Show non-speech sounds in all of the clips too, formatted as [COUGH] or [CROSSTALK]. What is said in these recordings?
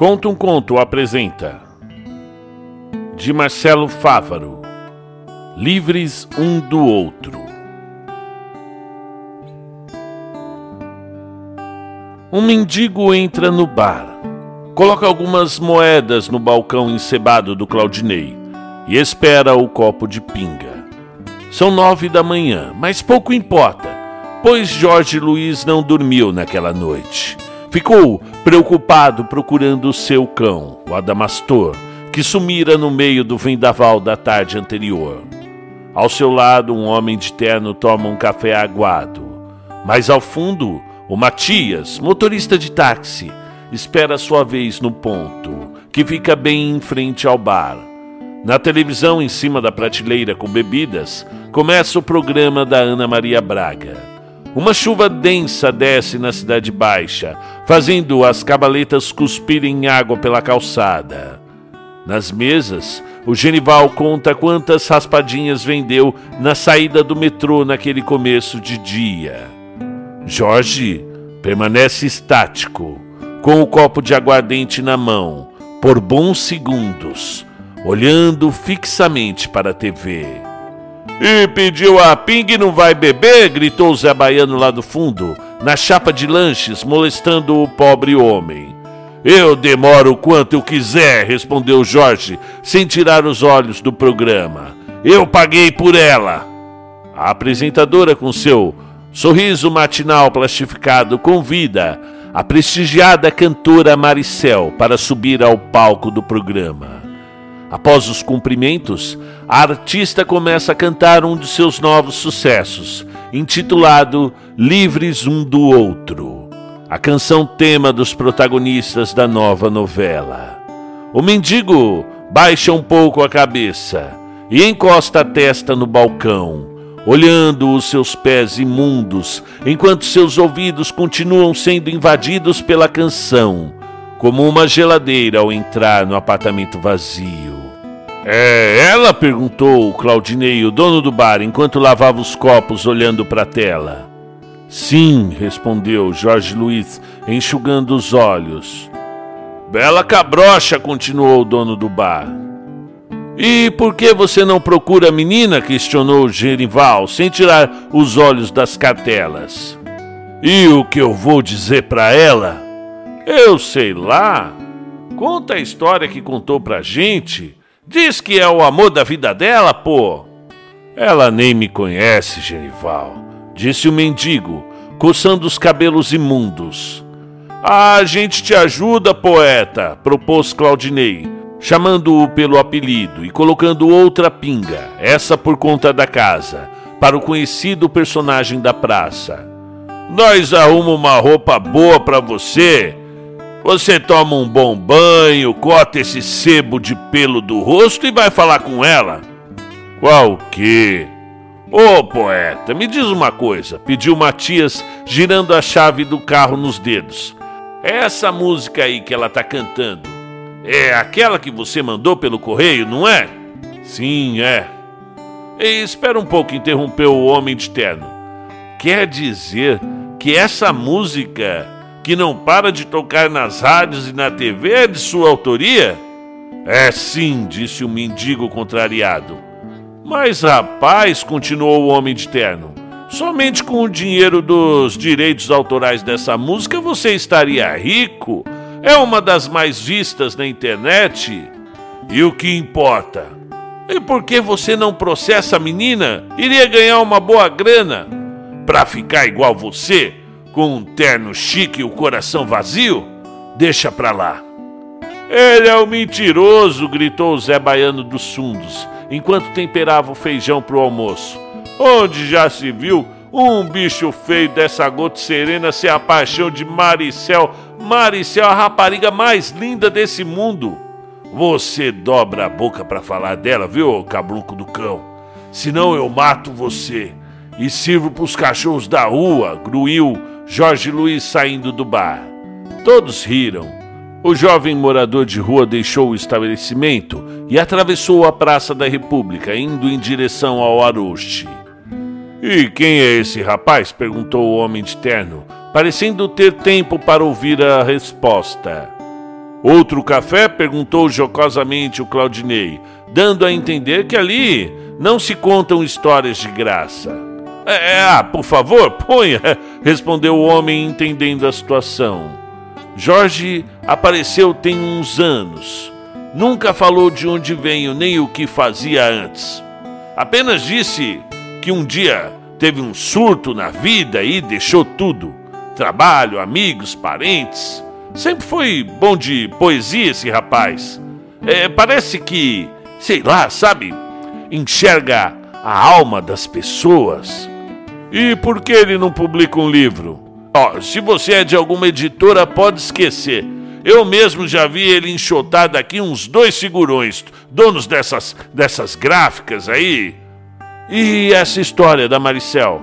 Conta um Conto apresenta de Marcelo Fávaro Livres um do outro Um mendigo entra no bar, coloca algumas moedas no balcão encebado do Claudinei e espera o copo de pinga. São nove da manhã, mas pouco importa, pois Jorge Luiz não dormiu naquela noite. Ficou preocupado procurando o seu cão, o Adamastor, que sumira no meio do vendaval da tarde anterior. Ao seu lado, um homem de terno toma um café aguado. Mais ao fundo, o Matias, motorista de táxi, espera sua vez no ponto, que fica bem em frente ao bar. Na televisão, em cima da prateleira com bebidas, começa o programa da Ana Maria Braga. Uma chuva densa desce na Cidade Baixa, fazendo as cabaletas cuspirem água pela calçada. Nas mesas, o Genival conta quantas raspadinhas vendeu na saída do metrô naquele começo de dia. Jorge permanece estático, com o copo de aguardente na mão, por bons segundos, olhando fixamente para a TV. E pediu a ping e não vai beber? gritou Zé Baiano lá do fundo, na chapa de lanches, molestando o pobre homem. Eu demoro quanto eu quiser, respondeu Jorge, sem tirar os olhos do programa. Eu paguei por ela. A apresentadora, com seu Sorriso matinal plastificado convida a prestigiada cantora Maricel para subir ao palco do programa. Após os cumprimentos, a artista começa a cantar um de seus novos sucessos, intitulado Livres um do Outro, a canção tema dos protagonistas da nova novela. O mendigo baixa um pouco a cabeça e encosta a testa no balcão olhando os seus pés imundos, enquanto seus ouvidos continuam sendo invadidos pela canção, como uma geladeira ao entrar no apartamento vazio. É ela? perguntou Claudinei, o dono do bar, enquanto lavava os copos olhando para a tela. Sim, respondeu Jorge Luiz, enxugando os olhos. Bela cabrocha, continuou o dono do bar. E por que você não procura a menina? questionou Gerival, sem tirar os olhos das cartelas. E o que eu vou dizer para ela? Eu sei lá. Conta a história que contou pra gente. Diz que é o amor da vida dela, pô. Ela nem me conhece, Genival, disse o mendigo, coçando os cabelos imundos. Ah, a gente te ajuda, poeta, propôs Claudinei chamando-o pelo apelido e colocando outra pinga, essa por conta da casa, para o conhecido personagem da praça. Nós arrumamos uma roupa boa para você. Você toma um bom banho, corta esse sebo de pelo do rosto e vai falar com ela. Qual que? Ô oh, poeta, me diz uma coisa, pediu Matias, girando a chave do carro nos dedos. É essa música aí que ela tá cantando é aquela que você mandou pelo correio, não é? Sim, é. E espera um pouco, interrompeu o homem de terno. Quer dizer que essa música que não para de tocar nas rádios e na TV é de sua autoria? É sim, disse o mendigo contrariado. Mas rapaz, continuou o homem de terno, somente com o dinheiro dos direitos autorais dessa música você estaria rico é uma das mais vistas na internet. E o que importa? E por que você não processa a menina? Iria ganhar uma boa grana. Pra ficar igual você, com um terno chique e o coração vazio? Deixa pra lá. Ele é o um mentiroso, gritou Zé Baiano dos Fundos, enquanto temperava o feijão pro almoço. Onde já se viu um bicho feio dessa gota serena ser a paixão de Maricel Maricel, a rapariga mais linda desse mundo. Você dobra a boca para falar dela, viu, cabruco do cão? Senão eu mato você e sirvo pros cachorros da rua, gruiu Jorge Luiz saindo do bar. Todos riram. O jovem morador de rua deixou o estabelecimento e atravessou a Praça da República, indo em direção ao Aroche. E quem é esse rapaz? perguntou o homem de terno, parecendo ter tempo para ouvir a resposta. Outro café? perguntou jocosamente o Claudinei, dando a entender que ali não se contam histórias de graça. É, é ah, por favor, ponha, [LAUGHS] respondeu o homem, entendendo a situação. Jorge apareceu tem uns anos. Nunca falou de onde veio nem o que fazia antes. Apenas disse que um dia teve um surto na vida e deixou tudo: trabalho, amigos, parentes. Sempre foi bom de poesia esse rapaz. É, parece que, sei lá, sabe, enxerga a alma das pessoas. E por que ele não publica um livro? Oh, se você é de alguma editora, pode esquecer. Eu mesmo já vi ele enxotar daqui uns dois figurões, donos dessas, dessas gráficas aí. E essa história da Maricel?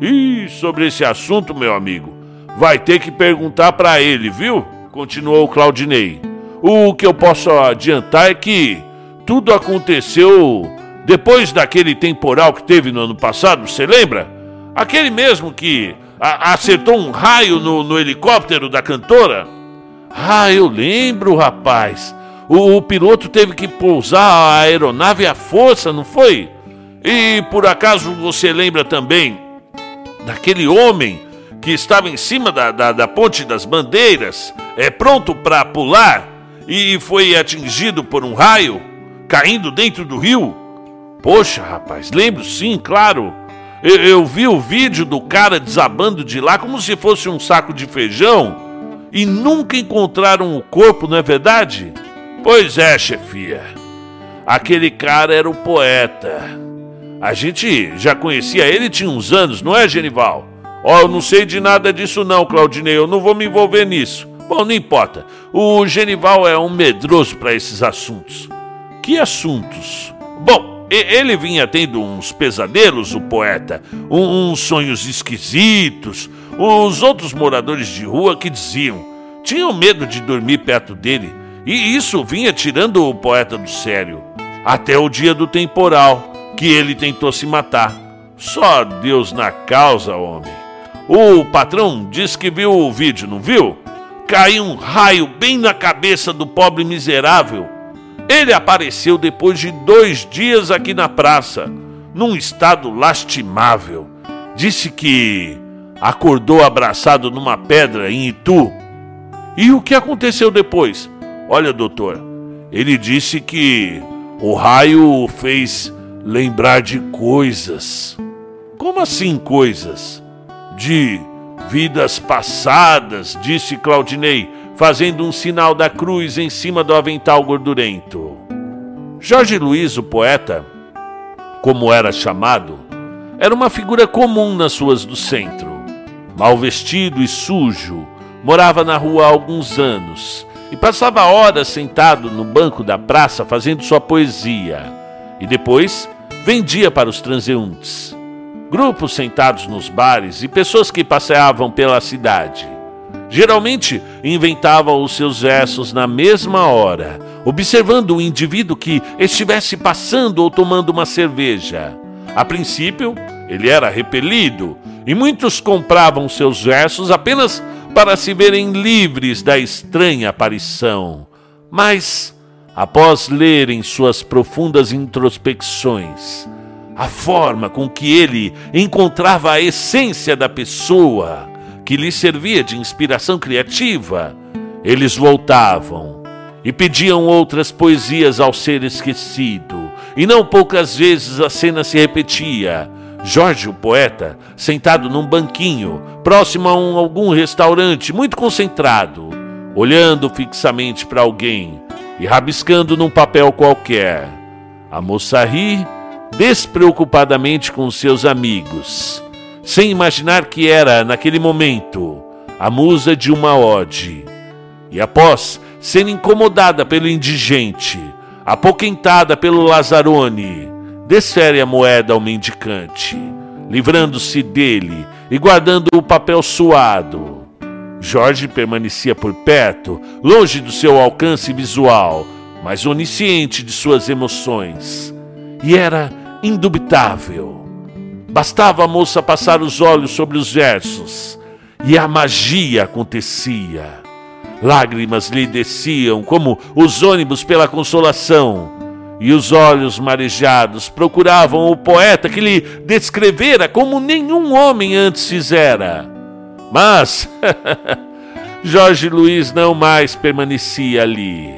E sobre esse assunto, meu amigo, vai ter que perguntar para ele, viu? Continuou Claudinei. O que eu posso adiantar é que tudo aconteceu depois daquele temporal que teve no ano passado, você lembra? Aquele mesmo que a, acertou um raio no, no helicóptero da cantora? Ah, eu lembro, rapaz. O, o, piloto teve que pousar a aeronave à força, não foi? E por acaso você lembra também daquele homem que estava em cima da, da, da ponte das bandeiras, é pronto para pular e foi atingido por um raio, caindo dentro do rio? Poxa, rapaz, lembro sim, claro. Eu, eu vi o vídeo do cara desabando de lá como se fosse um saco de feijão e nunca encontraram o corpo, não é verdade? Pois é, chefia. Aquele cara era o poeta. A gente já conhecia ele tinha uns anos, não é, Genival? Ó, oh, eu não sei de nada disso não, Claudinei, eu não vou me envolver nisso. Bom, não importa. O Genival é um medroso para esses assuntos. Que assuntos? Bom, ele vinha tendo uns pesadelos, o poeta, uns sonhos esquisitos, os outros moradores de rua que diziam tinham medo de dormir perto dele, e isso vinha tirando o poeta do sério. Até o dia do temporal, que ele tentou se matar. Só Deus na causa, homem. O patrão disse que viu o vídeo, não viu? Caiu um raio bem na cabeça do pobre miserável. Ele apareceu depois de dois dias aqui na praça, num estado lastimável. Disse que acordou abraçado numa pedra em Itu. E o que aconteceu depois? Olha, doutor, ele disse que o raio o fez lembrar de coisas. Como assim coisas? De vidas passadas, disse Claudinei, fazendo um sinal da cruz em cima do avental gordurento. Jorge Luiz, o poeta, como era chamado, era uma figura comum nas ruas do centro mal vestido e sujo, morava na rua há alguns anos e passava horas sentado no banco da praça fazendo sua poesia e depois vendia para os transeuntes. Grupos sentados nos bares e pessoas que passeavam pela cidade. Geralmente inventavam os seus versos na mesma hora, observando o indivíduo que estivesse passando ou tomando uma cerveja. A princípio, ele era repelido, e muitos compravam seus versos apenas para se verem livres da estranha aparição. Mas, após lerem suas profundas introspecções, a forma com que ele encontrava a essência da pessoa que lhe servia de inspiração criativa, eles voltavam e pediam outras poesias ao ser esquecido, e não poucas vezes a cena se repetia. Jorge, o poeta, sentado num banquinho, próximo a um, algum restaurante, muito concentrado, olhando fixamente para alguém e rabiscando num papel qualquer. A moça ri despreocupadamente com seus amigos, sem imaginar que era, naquele momento, a musa de uma ode. E após ser incomodada pelo indigente, apoquentada pelo Lazarone, desfere a moeda ao mendicante, livrando-se dele e guardando o papel suado. Jorge permanecia por perto, longe do seu alcance visual, mas onisciente de suas emoções. E era indubitável. Bastava a moça passar os olhos sobre os versos e a magia acontecia. Lágrimas lhe desciam como os ônibus pela consolação, e os olhos marejados procuravam o poeta que lhe descrevera como nenhum homem antes fizera. Mas [LAUGHS] Jorge Luiz não mais permanecia ali.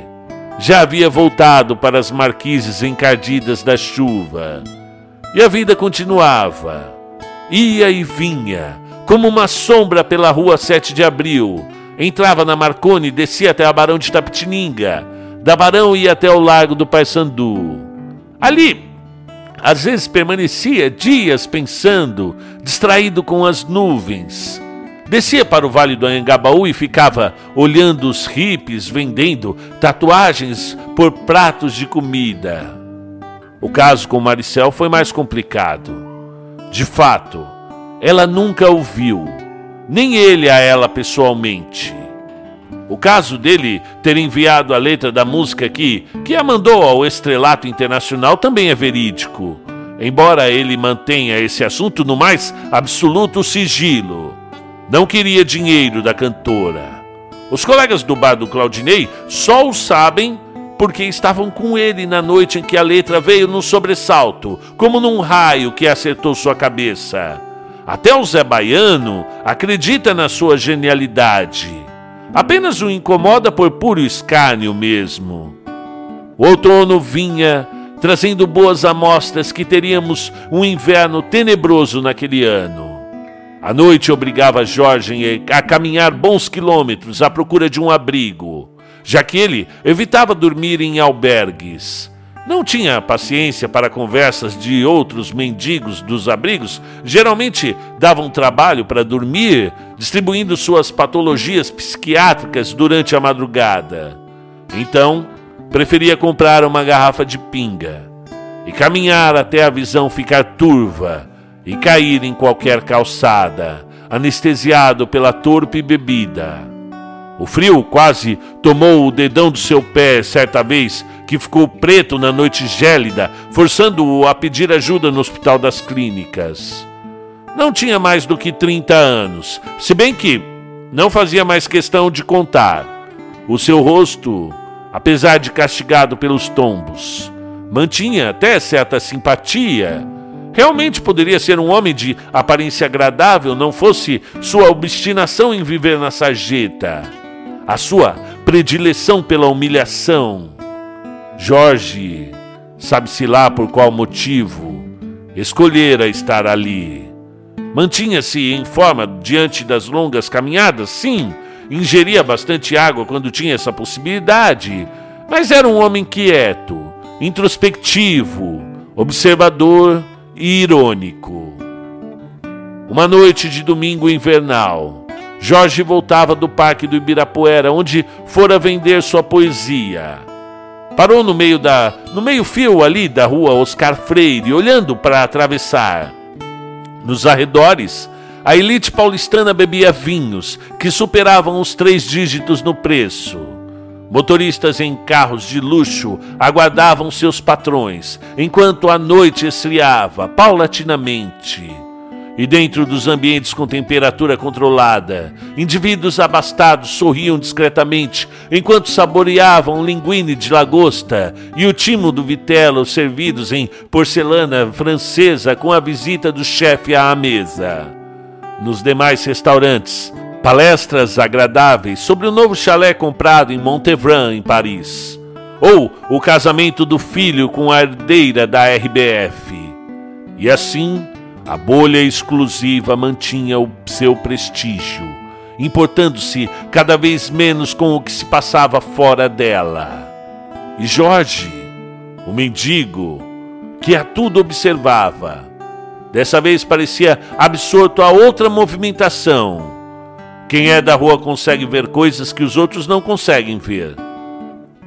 Já havia voltado para as marquises encardidas da chuva. E a vida continuava. Ia e vinha, como uma sombra pela rua 7 de abril. Entrava na Marconi, descia até a Barão de Tapetininga. Da Barão ia até o Largo do Paissandu. Ali, às vezes permanecia dias pensando, distraído com as nuvens. Descia para o Vale do Anhangabaú e ficava olhando os hippies vendendo tatuagens por pratos de comida. O caso com Maricel foi mais complicado. De fato, ela nunca o viu, nem ele a ela pessoalmente. O caso dele ter enviado a letra da música que, que a mandou ao estrelato internacional também é verídico, embora ele mantenha esse assunto no mais absoluto sigilo. Não queria dinheiro da cantora. Os colegas do bar do Claudinei só o sabem porque estavam com ele na noite em que a letra veio num sobressalto, como num raio que acertou sua cabeça. Até o Zé Baiano acredita na sua genialidade. Apenas o incomoda por puro escárnio mesmo. O outono vinha trazendo boas amostras que teríamos um inverno tenebroso naquele ano. A noite obrigava Jorge a caminhar bons quilômetros à procura de um abrigo, já que ele evitava dormir em albergues. Não tinha paciência para conversas de outros mendigos dos abrigos, geralmente davam trabalho para dormir, distribuindo suas patologias psiquiátricas durante a madrugada. Então, preferia comprar uma garrafa de pinga e caminhar até a visão ficar turva e cair em qualquer calçada, anestesiado pela torpe bebida. O frio quase tomou o dedão do seu pé certa vez, que ficou preto na noite gélida, forçando-o a pedir ajuda no hospital das clínicas. Não tinha mais do que 30 anos, se bem que não fazia mais questão de contar. O seu rosto, apesar de castigado pelos tombos, mantinha até certa simpatia Realmente poderia ser um homem de aparência agradável, não fosse sua obstinação em viver na sarjeta, a sua predileção pela humilhação. Jorge, sabe-se lá por qual motivo, escolhera estar ali. Mantinha-se em forma diante das longas caminhadas, sim, ingeria bastante água quando tinha essa possibilidade, mas era um homem quieto, introspectivo, observador e irônico. Uma noite de domingo invernal, Jorge voltava do parque do Ibirapuera, onde fora vender sua poesia. Parou no meio da, no meio-fio ali da rua Oscar Freire, olhando para atravessar. Nos arredores, a elite paulistana bebia vinhos que superavam os três dígitos no preço. Motoristas em carros de luxo aguardavam seus patrões, enquanto a noite esfriava paulatinamente. E dentro dos ambientes com temperatura controlada, indivíduos abastados sorriam discretamente enquanto saboreavam linguine de lagosta e o timo do vitelo servidos em porcelana francesa com a visita do chefe à mesa. Nos demais restaurantes, palestras agradáveis sobre o novo chalé comprado em Montevran, em Paris, ou o casamento do filho com a herdeira da RBF. E assim, a bolha exclusiva mantinha o seu prestígio, importando-se cada vez menos com o que se passava fora dela. E Jorge, o mendigo, que a tudo observava, dessa vez parecia absorto a outra movimentação quem é da rua consegue ver coisas que os outros não conseguem ver.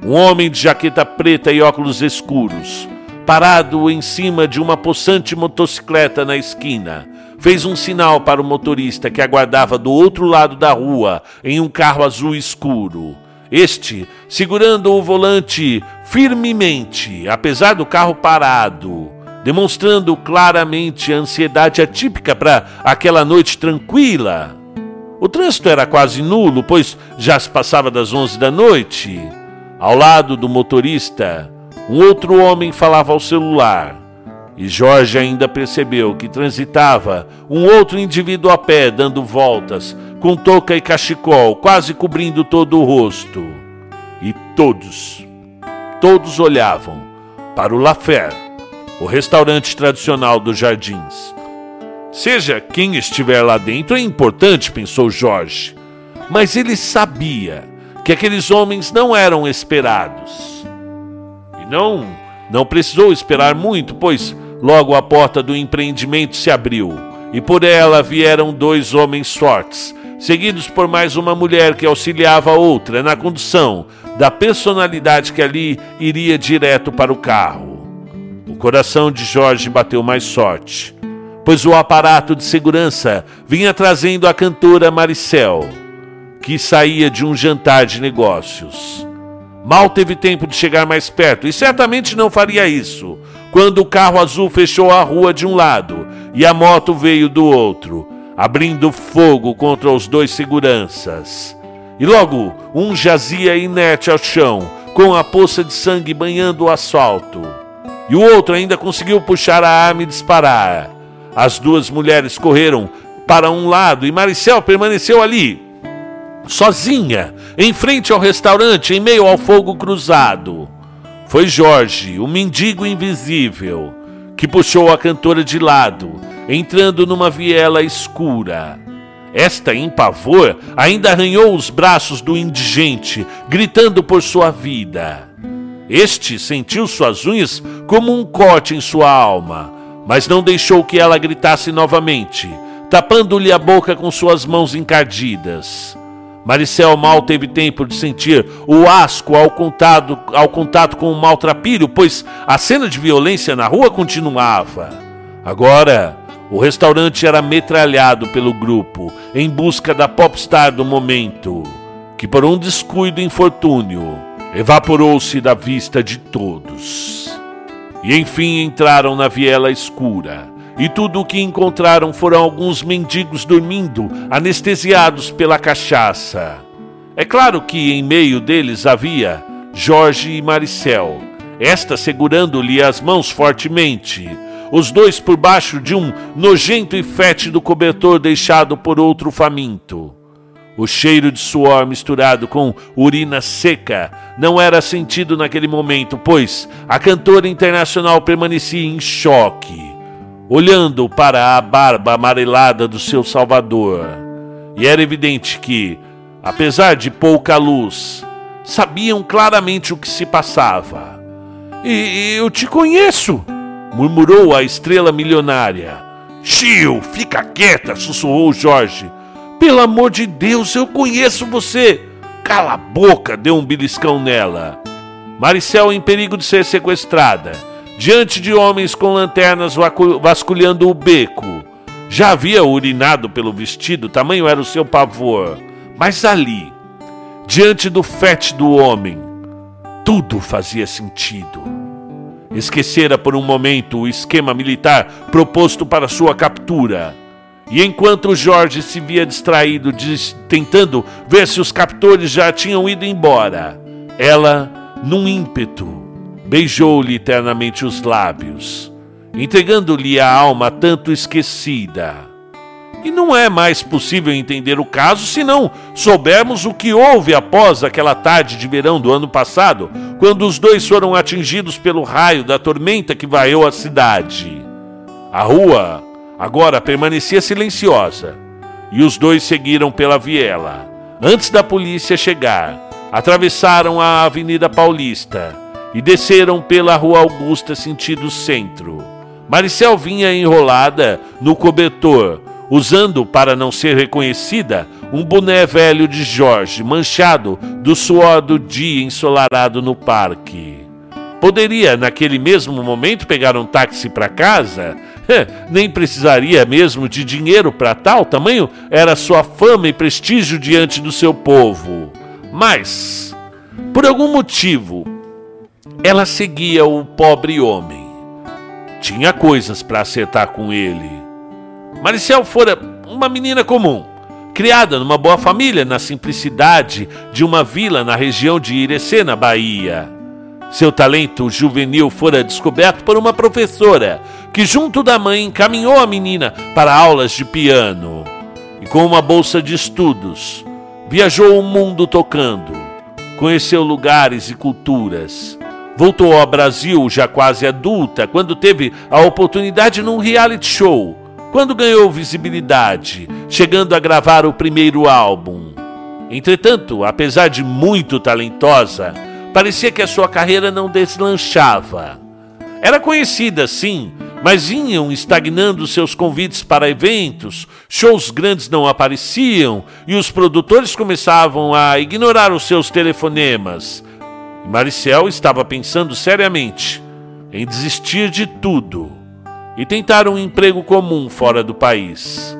Um homem de jaqueta preta e óculos escuros, parado em cima de uma possante motocicleta na esquina, fez um sinal para o motorista que aguardava do outro lado da rua em um carro azul escuro. Este, segurando o volante firmemente, apesar do carro parado, demonstrando claramente a ansiedade atípica para aquela noite tranquila. O trânsito era quase nulo, pois já se passava das 11 da noite. Ao lado do motorista, um outro homem falava ao celular. E Jorge ainda percebeu que transitava um outro indivíduo a pé, dando voltas, com touca e cachecol, quase cobrindo todo o rosto. E todos, todos olhavam para o Lafer, o restaurante tradicional dos jardins. Seja quem estiver lá dentro é importante, pensou Jorge, mas ele sabia que aqueles homens não eram esperados. Não, não precisou esperar muito, pois logo a porta do empreendimento se abriu e por ela vieram dois homens fortes, seguidos por mais uma mulher que auxiliava a outra na condução da personalidade que ali iria direto para o carro. O coração de Jorge bateu mais forte, pois o aparato de segurança vinha trazendo a cantora Maricel, que saía de um jantar de negócios. Mal teve tempo de chegar mais perto e certamente não faria isso quando o carro azul fechou a rua de um lado e a moto veio do outro, abrindo fogo contra os dois seguranças. E logo um jazia inerte ao chão, com a poça de sangue banhando o asfalto. E o outro ainda conseguiu puxar a arma e disparar. As duas mulheres correram para um lado e Maricel permaneceu ali, sozinha, em frente ao restaurante, em meio ao fogo cruzado. Foi Jorge, o mendigo invisível, que puxou a cantora de lado, entrando numa viela escura. Esta, em pavor, ainda arranhou os braços do indigente, gritando por sua vida. Este sentiu suas unhas como um corte em sua alma, mas não deixou que ela gritasse novamente, tapando-lhe a boca com suas mãos encardidas. Maricel mal teve tempo de sentir o asco ao contato, ao contato com o maltrapilho, pois a cena de violência na rua continuava. Agora, o restaurante era metralhado pelo grupo em busca da popstar do momento, que por um descuido infortúnio evaporou-se da vista de todos. E enfim entraram na viela escura e tudo o que encontraram foram alguns mendigos dormindo, anestesiados pela cachaça. É claro que em meio deles havia Jorge e Maricel, esta segurando-lhe as mãos fortemente, os dois por baixo de um nojento e fétido cobertor deixado por outro faminto. O cheiro de suor misturado com urina seca não era sentido naquele momento, pois a cantora internacional permanecia em choque olhando para a barba amarelada do seu salvador. E era evidente que, apesar de pouca luz, sabiam claramente o que se passava. E eu te conheço, murmurou a estrela milionária. Chiu, fica quieta, sussurrou Jorge. Pelo amor de Deus, eu conheço você. Cala a boca, deu um beliscão nela. Maricel em perigo de ser sequestrada diante de homens com lanternas vasculhando o beco. Já havia urinado pelo vestido, tamanho era o seu pavor. Mas ali, diante do fétido homem, tudo fazia sentido. Esquecera por um momento o esquema militar proposto para sua captura. E enquanto Jorge se via distraído, tentando ver se os captores já tinham ido embora, ela, num ímpeto, beijou-lhe eternamente os lábios, entregando-lhe a alma tanto esquecida. E não é mais possível entender o caso se não soubermos o que houve após aquela tarde de verão do ano passado, quando os dois foram atingidos pelo raio da tormenta que vaiou a cidade. A rua agora permanecia silenciosa e os dois seguiram pela viela. Antes da polícia chegar, atravessaram a Avenida Paulista e desceram pela Rua Augusta sentido centro. Maricel vinha enrolada no cobertor, usando, para não ser reconhecida, um boné velho de Jorge, manchado do suor do dia ensolarado no parque. Poderia, naquele mesmo momento, pegar um táxi para casa? Nem precisaria mesmo de dinheiro para tal tamanho era sua fama e prestígio diante do seu povo. Mas, por algum motivo, ela seguia o pobre homem. Tinha coisas para acertar com ele. Maricel fora uma menina comum, criada numa boa família na simplicidade de uma vila na região de Irecê, na Bahia. Seu talento juvenil fora descoberto por uma professora que, junto da mãe, encaminhou a menina para aulas de piano. E com uma bolsa de estudos, viajou o mundo tocando, conheceu lugares e culturas. Voltou ao Brasil já quase adulta, quando teve a oportunidade num reality show, quando ganhou visibilidade, chegando a gravar o primeiro álbum. Entretanto, apesar de muito talentosa, parecia que a sua carreira não deslanchava. Era conhecida, sim, mas vinham estagnando seus convites para eventos, shows grandes não apareciam e os produtores começavam a ignorar os seus telefonemas. E Maricel estava pensando seriamente em desistir de tudo e tentar um emprego comum fora do país.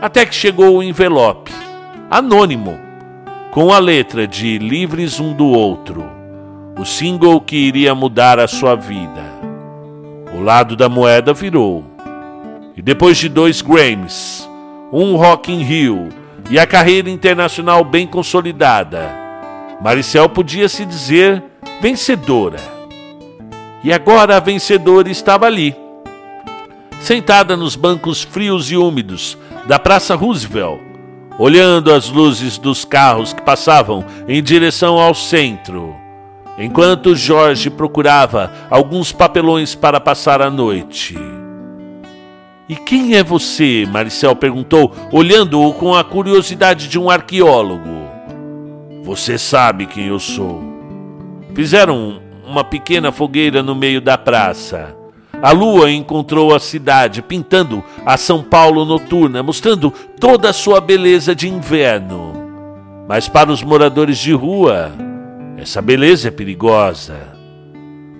Até que chegou o envelope, anônimo, com a letra de Livres um do Outro, o single que iria mudar a sua vida. O lado da moeda virou. E depois de dois Grammys, um Rock in Rio e a carreira internacional bem consolidada, Maricel podia se dizer vencedora. E agora a vencedora estava ali, sentada nos bancos frios e úmidos da Praça Roosevelt, olhando as luzes dos carros que passavam em direção ao centro, enquanto Jorge procurava alguns papelões para passar a noite. E quem é você? Maricel perguntou, olhando-o com a curiosidade de um arqueólogo. Você sabe quem eu sou. Fizeram uma pequena fogueira no meio da praça. A lua encontrou a cidade, pintando a São Paulo noturna, mostrando toda a sua beleza de inverno. Mas para os moradores de rua, essa beleza é perigosa.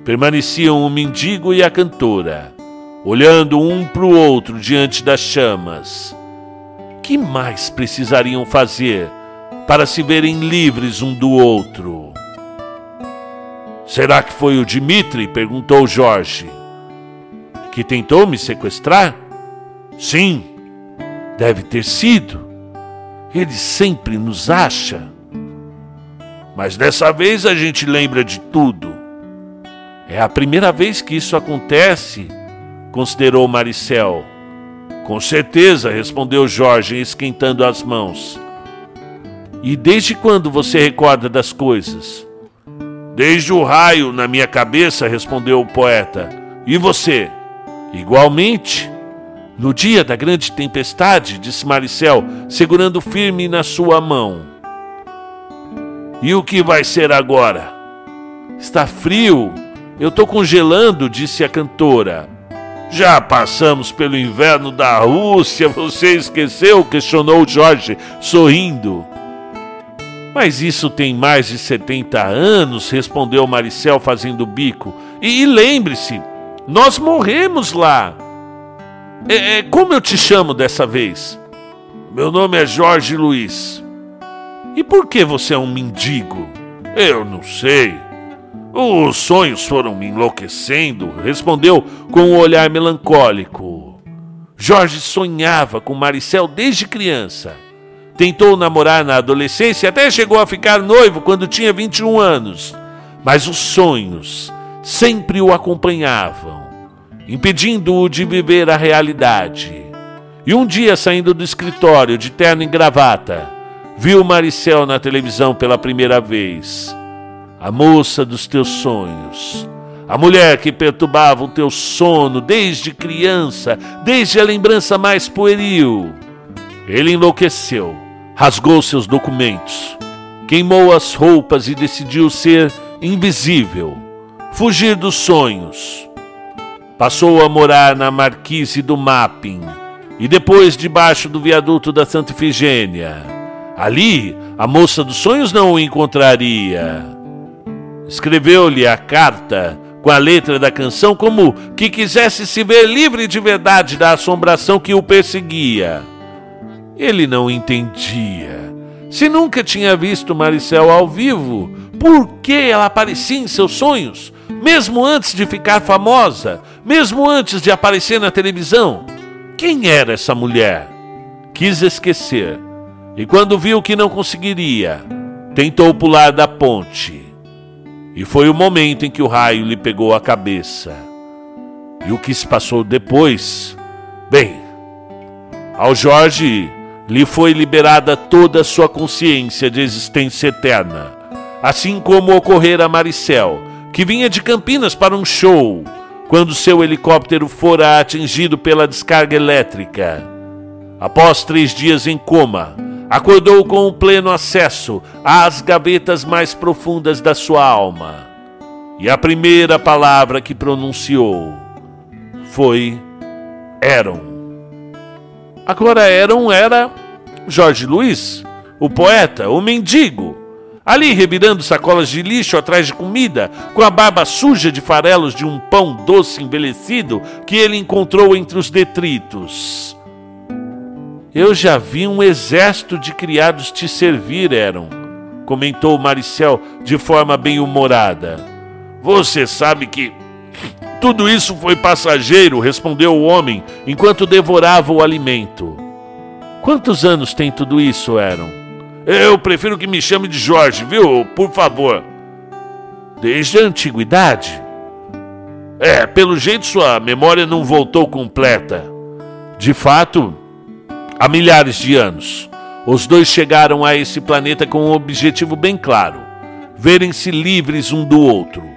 Permaneciam o mendigo e a cantora, olhando um para o outro diante das chamas. Que mais precisariam fazer para se verem livres um do outro? Será que foi o Dimitri? perguntou Jorge que tentou me sequestrar? Sim, deve ter sido. Ele sempre nos acha. Mas dessa vez a gente lembra de tudo. É a primeira vez que isso acontece, considerou Maricel. Com certeza, respondeu Jorge, esquentando as mãos. E desde quando você recorda das coisas? Desde o raio na minha cabeça, respondeu o poeta. E você? Igualmente, no dia da grande tempestade, disse Maricel, segurando firme na sua mão. E o que vai ser agora? Está frio, eu estou congelando, disse a cantora. Já passamos pelo inverno da Rússia, você esqueceu? questionou Jorge, sorrindo. Mas isso tem mais de 70 anos, respondeu Maricel, fazendo bico. E, e lembre-se, nós morremos lá. É, é, como eu te chamo dessa vez? Meu nome é Jorge Luiz. E por que você é um mendigo? Eu não sei. Os sonhos foram me enlouquecendo, respondeu com um olhar melancólico. Jorge sonhava com Maricel desde criança. Tentou namorar na adolescência até chegou a ficar noivo quando tinha 21 anos. Mas os sonhos sempre o acompanhavam, impedindo-o de viver a realidade. E um dia, saindo do escritório de terno e gravata, viu Maricel na televisão pela primeira vez. A moça dos teus sonhos. A mulher que perturbava o teu sono desde criança, desde a lembrança mais pueril. Ele enlouqueceu, rasgou seus documentos, queimou as roupas e decidiu ser invisível fugir dos sonhos. Passou a morar na marquise do Mapping e depois debaixo do viaduto da Santa Ifigênia. Ali, a moça dos sonhos não o encontraria. Escreveu-lhe a carta com a letra da canção como que quisesse se ver livre de verdade da assombração que o perseguia. Ele não entendia. Se nunca tinha visto Maricel ao vivo, por que ela aparecia em seus sonhos? mesmo antes de ficar famosa, mesmo antes de aparecer na televisão. Quem era essa mulher? Quis esquecer, E quando viu que não conseguiria, tentou pular da ponte. E foi o momento em que o raio lhe pegou a cabeça. E o que se passou depois? Bem, ao Jorge lhe foi liberada toda a sua consciência de existência eterna, assim como ocorrera a Maricel, que vinha de Campinas para um show, quando seu helicóptero fora atingido pela descarga elétrica. Após três dias em coma, acordou com o pleno acesso às gavetas mais profundas da sua alma. E a primeira palavra que pronunciou foi Eron. Agora Eron era Jorge Luiz, o poeta, o mendigo, ali revirando sacolas de lixo atrás de comida, com a barba suja de farelos de um pão doce envelhecido que ele encontrou entre os detritos. Eu já vi um exército de criados te servir, Eron, comentou Maricel de forma bem humorada. Você sabe que tudo isso foi passageiro, respondeu o homem, enquanto devorava o alimento. Quantos anos tem tudo isso, Aaron? Eu prefiro que me chame de Jorge, viu? Por favor. Desde a antiguidade? É, pelo jeito sua memória não voltou completa. De fato, há milhares de anos, os dois chegaram a esse planeta com um objetivo bem claro: verem-se livres um do outro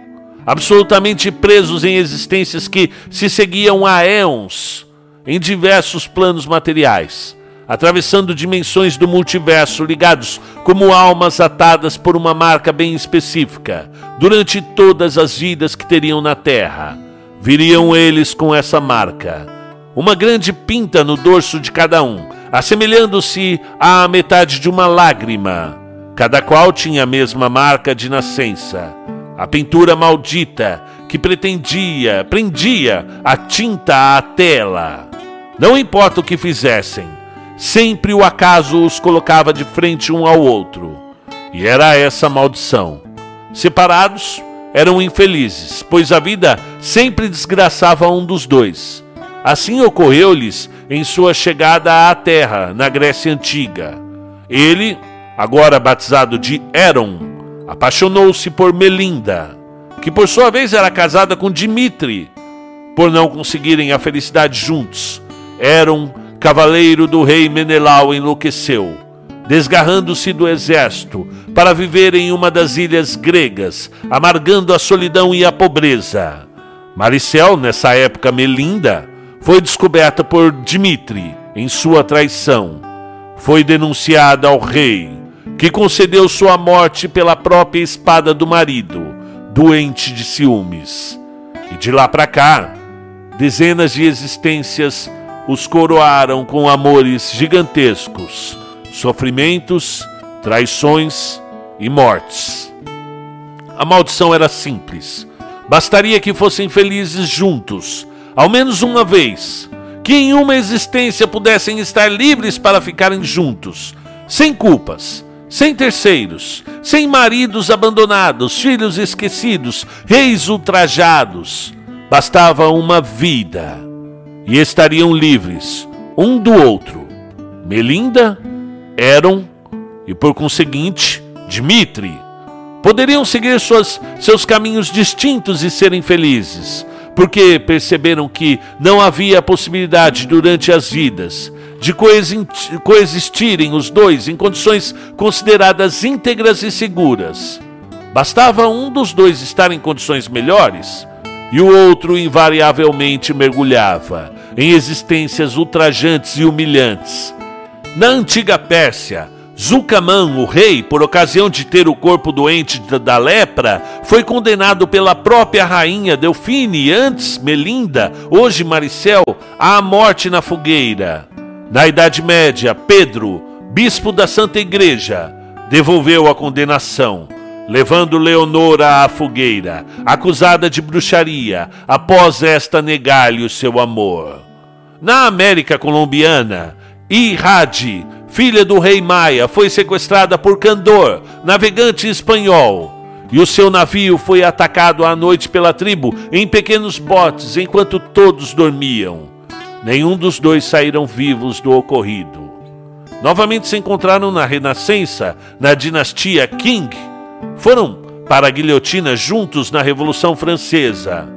absolutamente presos em existências que se seguiam há éons em diversos planos materiais, atravessando dimensões do multiverso, ligados como almas atadas por uma marca bem específica, durante todas as vidas que teriam na Terra. Viriam eles com essa marca, uma grande pinta no dorso de cada um, assemelhando-se à metade de uma lágrima. Cada qual tinha a mesma marca de nascença a pintura maldita que pretendia, prendia a tinta à tela. Não importa o que fizessem, sempre o acaso os colocava de frente um ao outro. E era essa maldição. Separados, eram infelizes, pois a vida sempre desgraçava um dos dois. Assim ocorreu-lhes em sua chegada à terra, na Grécia Antiga. Ele, agora batizado de Éron, apaixonou-se por Melinda, que por sua vez era casada com Dimitri. Por não conseguirem a felicidade juntos, Eram, cavaleiro do rei Menelau, enlouqueceu, desgarrando-se do exército para viver em uma das ilhas gregas, amargando a solidão e a pobreza. Maricel, nessa época Melinda, foi descoberta por Dimitri em sua traição. Foi denunciada ao rei que concedeu sua morte pela própria espada do marido, doente de ciúmes. E de lá para cá, dezenas de existências os coroaram com amores gigantescos, sofrimentos, traições e mortes. A maldição era simples. Bastaria que fossem felizes juntos, ao menos uma vez, que em uma existência pudessem estar livres para ficarem juntos, sem culpas, sem terceiros, sem maridos abandonados, filhos esquecidos, reis ultrajados. Bastava uma vida e estariam livres um do outro. Melinda, Eron e, por conseguinte, Dmitri. Poderiam seguir suas, seus caminhos distintos e serem felizes, porque perceberam que não havia possibilidade durante as vidas de coexistirem os dois em condições consideradas íntegras e seguras. Bastava um dos dois estar em condições melhores e o outro invariavelmente mergulhava em existências ultrajantes e humilhantes. Na antiga Pérsia, Zulcaman, o rei, por ocasião de ter o corpo doente da lepra, foi condenado pela própria rainha Delfine, antes Melinda, hoje Maricel, à morte na fogueira. Na Idade Média, Pedro, bispo da Santa Igreja, devolveu a condenação, levando Leonora à fogueira, acusada de bruxaria, após esta negar-lhe o seu amor. Na América colombiana, Irade, filha do rei Maia, foi sequestrada por Candor, navegante espanhol, e o seu navio foi atacado à noite pela tribo em pequenos botes enquanto todos dormiam. Nenhum dos dois saíram vivos do ocorrido. novamente se encontraram na Renascença, na dinastia Qing. Foram para a guilhotina juntos na Revolução Francesa.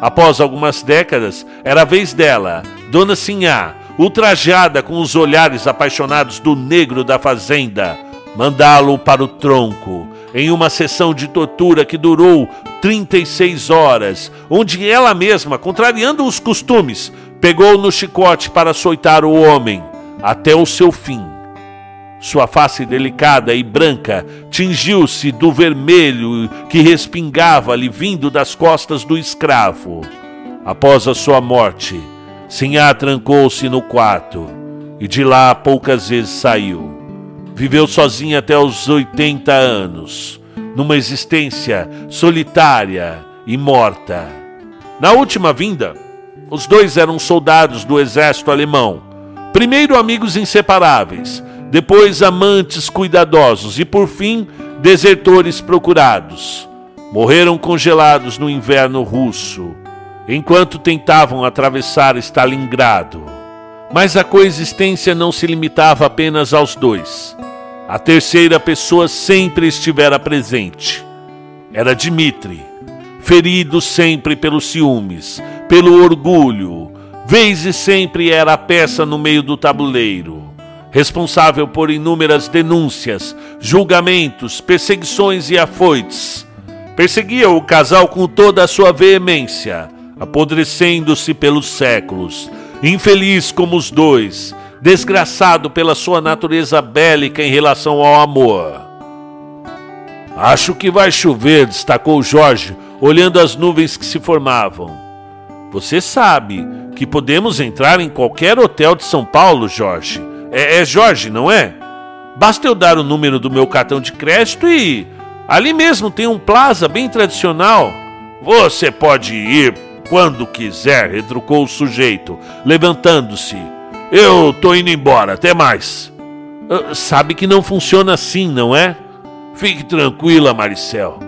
Após algumas décadas, era a vez dela, Dona Sinhá, ultrajada com os olhares apaixonados do negro da fazenda, mandá-lo para o tronco, em uma sessão de tortura que durou 36 horas, onde ela mesma, contrariando os costumes, pegou no chicote para açoitar o homem até o seu fim. Sua face delicada e branca tingiu-se do vermelho que respingava-lhe vindo das costas do escravo. Após a sua morte, Sinhá trancou-se no quarto e de lá poucas vezes saiu. Viveu sozinha até os 80 anos, numa existência solitária e morta. Na última vinda, os dois eram soldados do exército alemão, primeiro amigos inseparáveis, depois amantes cuidadosos e, por fim, desertores procurados. Morreram congelados no inverno russo enquanto tentavam atravessar Stalingrado. Mas a coexistência não se limitava apenas aos dois. A terceira pessoa sempre estivera presente. Era Dmitri, ferido sempre pelos ciúmes, pelo orgulho, vez e sempre era a peça no meio do tabuleiro, responsável por inúmeras denúncias, julgamentos, perseguições e afoites. Perseguia o casal com toda a sua veemência, apodrecendo-se pelos séculos, infeliz como os dois, desgraçado pela sua natureza bélica em relação ao amor. Acho que vai chover, destacou Jorge, olhando as nuvens que se formavam. Você sabe que podemos entrar em qualquer hotel de São Paulo, Jorge. É, é Jorge, não é? Basta eu dar o número do meu cartão de crédito e. Ali mesmo tem um plaza bem tradicional. Você pode ir quando quiser, retrucou o sujeito, levantando-se. Eu tô indo embora, até mais. Uh, sabe que não funciona assim, não é? Fique tranquila, Maricel.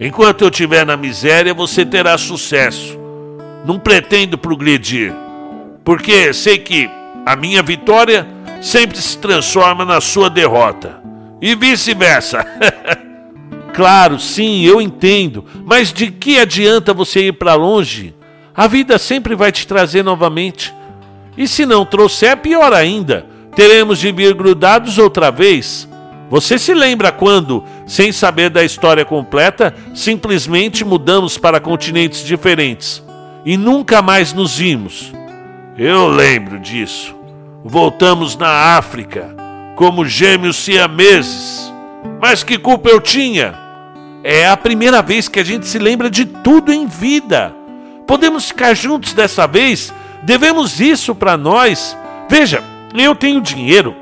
Enquanto eu estiver na miséria, você terá sucesso. Não pretendo progredir, porque sei que a minha vitória sempre se transforma na sua derrota. E vice-versa. [LAUGHS] Claro, sim, eu entendo, mas de que adianta você ir para longe? A vida sempre vai te trazer novamente. E se não trouxer, pior ainda, teremos de vir grudados outra vez. Você se lembra quando, sem saber da história completa, simplesmente mudamos para continentes diferentes e nunca mais nos vimos? Eu lembro disso. Voltamos na África, como gêmeos siameses. Mas que culpa eu tinha? É a primeira vez que a gente se lembra de tudo em vida. Podemos ficar juntos dessa vez? Devemos isso para nós? Veja, eu tenho dinheiro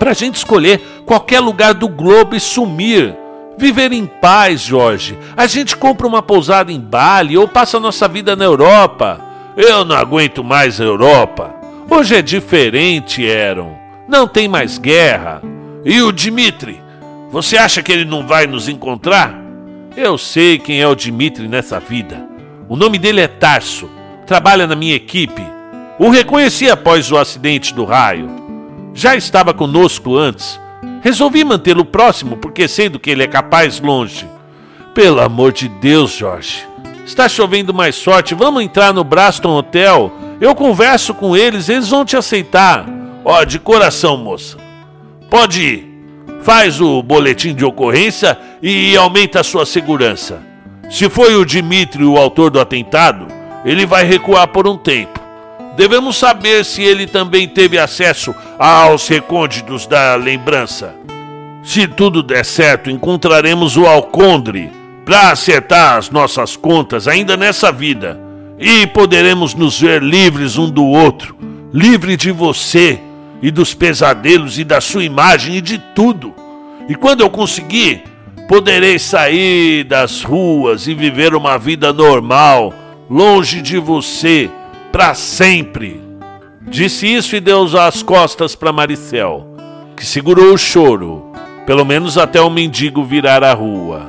para a gente escolher qualquer lugar do globo e sumir. Viver em paz, Jorge. A gente compra uma pousada em Bali ou passa nossa vida na Europa. Eu não aguento mais a Europa. Hoje é diferente, Aaron. Não tem mais guerra. E o Dimitri? Você acha que ele não vai nos encontrar? Eu sei quem é o Dimitri nessa vida. O nome dele é Tarso. Trabalha na minha equipe. O reconheci após o acidente do raio. Já estava conosco antes. Resolvi mantê-lo próximo porque sei do que ele é capaz longe. Pelo amor de Deus, Jorge. Está chovendo mais sorte. Vamos entrar no Braston Hotel. Eu converso com eles, eles vão te aceitar. Ó, oh, de coração, moça. Pode ir faz o boletim de ocorrência e aumenta a sua segurança. Se foi o Dimitri o autor do atentado, ele vai recuar por um tempo. Devemos saber se ele também teve acesso aos recônditos da lembrança. Se tudo der certo, encontraremos o Alcondre para acertar as nossas contas ainda nessa vida e poderemos nos ver livres um do outro, livre de você e dos pesadelos e da sua imagem e de tudo. E quando eu conseguir, poderei sair das ruas e viver uma vida normal, longe de você, para sempre. Disse isso e deu as costas para Maricel, que segurou o choro, pelo menos até o mendigo virar a rua.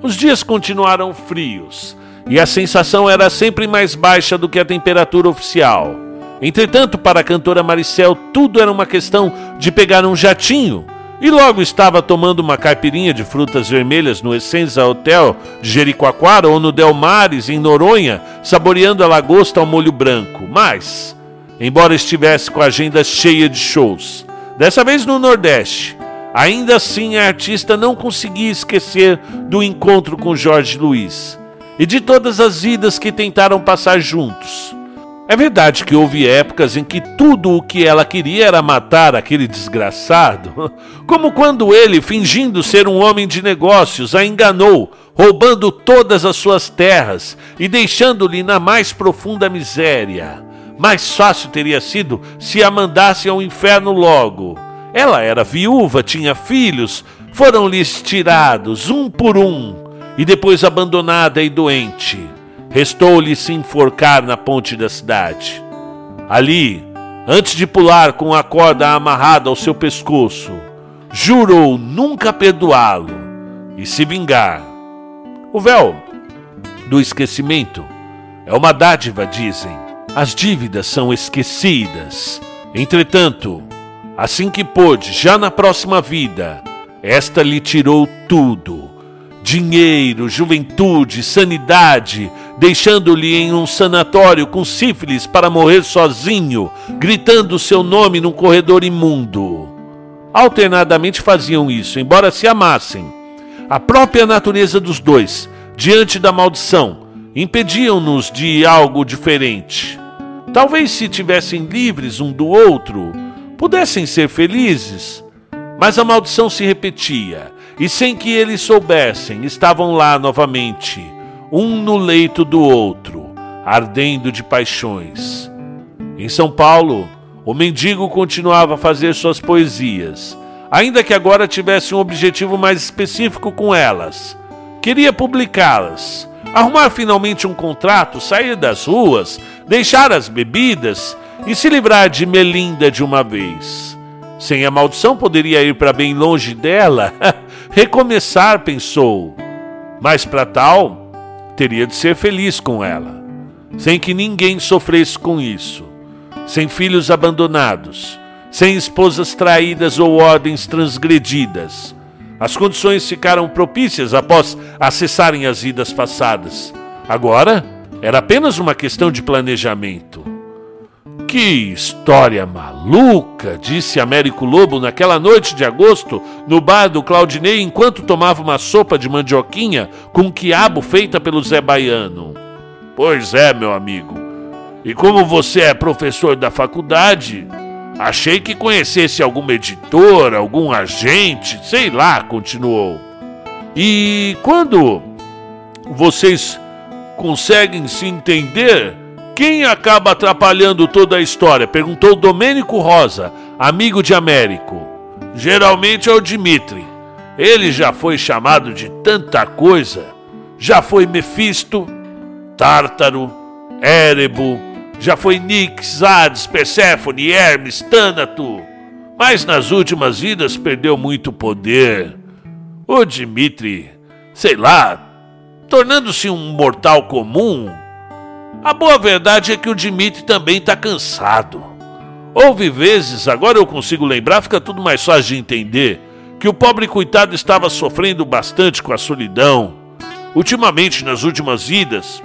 Os dias continuaram frios e a sensação era sempre mais baixa do que a temperatura oficial. Entretanto, para a cantora Maricel, tudo era uma questão de pegar um jatinho. E logo estava tomando uma caipirinha de frutas vermelhas no Essenza Hotel de Jericoacoara ou no Delmares, em Noronha, saboreando a lagosta ao molho branco. Mas, embora estivesse com a agenda cheia de shows, dessa vez no Nordeste, ainda assim a artista não conseguia esquecer do encontro com Jorge Luiz e de todas as vidas que tentaram passar juntos. É verdade que houve épocas em que tudo o que ela queria era matar aquele desgraçado, [LAUGHS] como quando ele, fingindo ser um homem de negócios, a enganou, roubando todas as suas terras e deixando-lhe na mais profunda miséria. Mais fácil teria sido se a mandasse ao inferno logo. Ela era viúva, tinha filhos, foram-lhes tirados um por um e depois abandonada e doente. Restou-lhe se enforcar na ponte da cidade. Ali, antes de pular com a corda amarrada ao seu pescoço, jurou nunca perdoá-lo e se vingar. O véu do esquecimento é uma dádiva, dizem. As dívidas são esquecidas. Entretanto, assim que pôde, já na próxima vida, esta lhe tirou tudo dinheiro, juventude, sanidade, deixando-lhe em um sanatório com sífilis para morrer sozinho, gritando seu nome num corredor imundo. Alternadamente faziam isso, embora se amassem. A própria natureza dos dois, diante da maldição, impediam-nos de algo diferente. Talvez se tivessem livres um do outro, pudessem ser felizes, mas a maldição se repetia e sem que eles soubessem, estavam lá novamente, um no leito do outro, ardendo de paixões. Em São Paulo, o mendigo continuava a fazer suas poesias, ainda que agora tivesse um objetivo mais específico com elas. Queria publicá-las, arrumar finalmente um contrato, sair das ruas, deixar as bebidas e se livrar de Melinda de uma vez. Sem a maldição, poderia ir para bem longe dela [LAUGHS] recomeçar, pensou. Mas para tal, teria de ser feliz com ela, sem que ninguém sofresse com isso, sem filhos abandonados, sem esposas traídas ou ordens transgredidas. As condições ficaram propícias após acessarem as vidas passadas. Agora, era apenas uma questão de planejamento. Que história maluca, disse Américo Lobo naquela noite de agosto no bar do Claudinei enquanto tomava uma sopa de mandioquinha com quiabo feita pelo Zé Baiano. Pois é, meu amigo. E como você é professor da faculdade, achei que conhecesse alguma editora, algum agente, sei lá, continuou. E quando vocês conseguem se entender, quem acaba atrapalhando toda a história? Perguntou Domênico Rosa, amigo de Américo. Geralmente é o Dimitri. Ele já foi chamado de tanta coisa. Já foi Mefisto, Tártaro, Érebo, já foi Nix, Hades, Perséfone, Hermes, Tânato. Mas nas últimas vidas perdeu muito poder. O Dimitri, sei lá, tornando-se um mortal comum, a boa verdade é que o Dimitri também está cansado. Houve vezes, agora eu consigo lembrar, fica tudo mais fácil de entender, que o pobre coitado estava sofrendo bastante com a solidão. Ultimamente, nas últimas idas,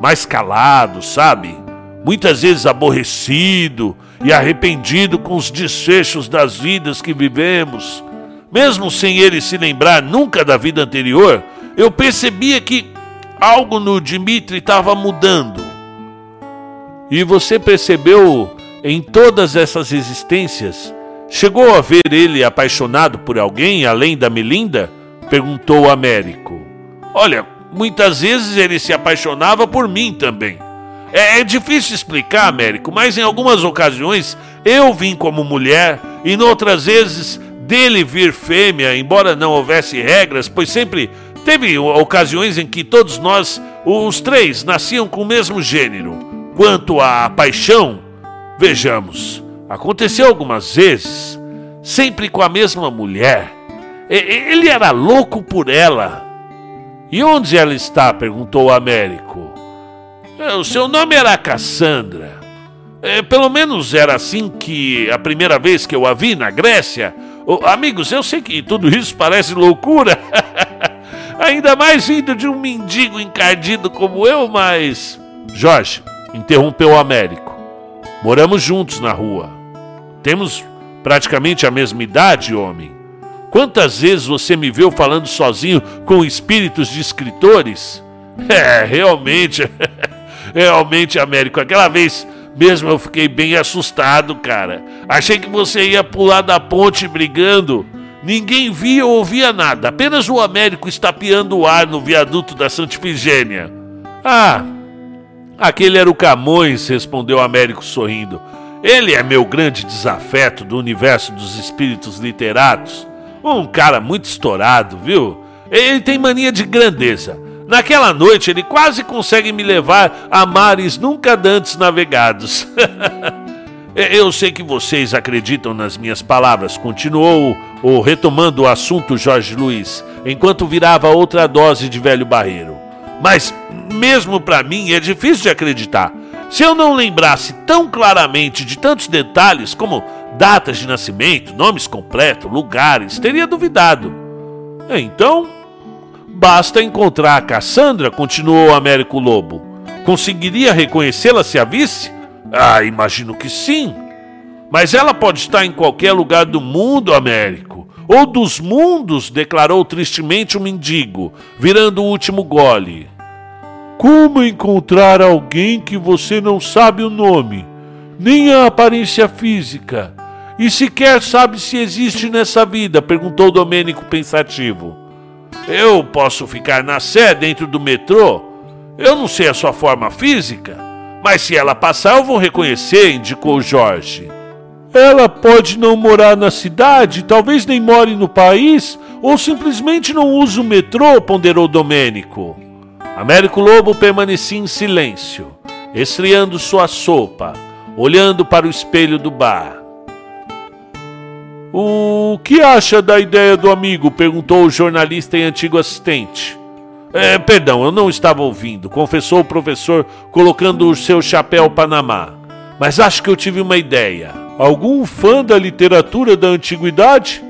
mais calado, sabe? Muitas vezes aborrecido e arrependido com os desfechos das vidas que vivemos. Mesmo sem ele se lembrar nunca da vida anterior, eu percebia que algo no Dimitri estava mudando. E você percebeu em todas essas existências? Chegou a ver ele apaixonado por alguém além da Melinda? Perguntou Américo. Olha, muitas vezes ele se apaixonava por mim também. É, é difícil explicar, Américo, mas em algumas ocasiões eu vim como mulher e noutras vezes dele vir fêmea, embora não houvesse regras, pois sempre teve ocasiões em que todos nós, os três, nasciam com o mesmo gênero. Quanto à paixão, vejamos, aconteceu algumas vezes, sempre com a mesma mulher. Ele era louco por ela. E onde ela está? perguntou o Américo. É, o seu nome era Cassandra. É, pelo menos era assim que a primeira vez que eu a vi na Grécia. Amigos, eu sei que tudo isso parece loucura. [LAUGHS] Ainda mais vindo de um mendigo encardido como eu, mas. Jorge, interrompeu o Américo. Moramos juntos na rua. Temos praticamente a mesma idade, homem. Quantas vezes você me viu falando sozinho com espíritos de escritores? [LAUGHS] É, realmente. [LAUGHS] realmente, Américo, aquela vez mesmo eu fiquei bem assustado, cara. Achei que você ia pular da ponte brigando. Ninguém via ou ouvia nada, apenas o Américo estapeando o ar no viaduto da Santa Ifigênia. Ah, aquele era o Camões, respondeu Américo sorrindo. Ele é meu grande desafeto do universo dos espíritos literatos. Um cara muito estourado, viu? Ele tem mania de grandeza. Naquela noite ele quase consegue me levar a mares nunca antes navegados. [LAUGHS] Eu sei que vocês acreditam nas minhas palavras, continuou o retomando o assunto Jorge Luiz, enquanto virava outra dose de velho barreiro. Mas mesmo para mim é difícil de acreditar. Se eu não lembrasse tão claramente de tantos detalhes como datas de nascimento, nomes completos, lugares, teria duvidado. Então, Basta encontrar a Cassandra, continuou Américo Lobo. Conseguiria reconhecê-la se a visse? Ah, imagino que sim. Mas ela pode estar em qualquer lugar do mundo, Américo. Ou dos mundos, declarou tristemente o mendigo, virando o último gole. Como encontrar alguém que você não sabe o nome, nem a aparência física, e sequer sabe se existe nessa vida? perguntou Domênico pensativo. Eu posso ficar na sé dentro do metrô. Eu não sei a sua forma física, mas se ela passar eu vou reconhecer, indicou Jorge. Ela pode não morar na cidade, talvez nem more no país, ou simplesmente não use o metrô, ponderou Domênico. Américo Lobo permanecia em silêncio, esfriando sua sopa, olhando para o espelho do bar. O que acha da ideia do amigo? perguntou o jornalista e antigo assistente. É, perdão, eu não estava ouvindo, confessou o professor, colocando o seu chapéu Panamá. Mas acho que eu tive uma ideia. Algum fã da literatura da antiguidade?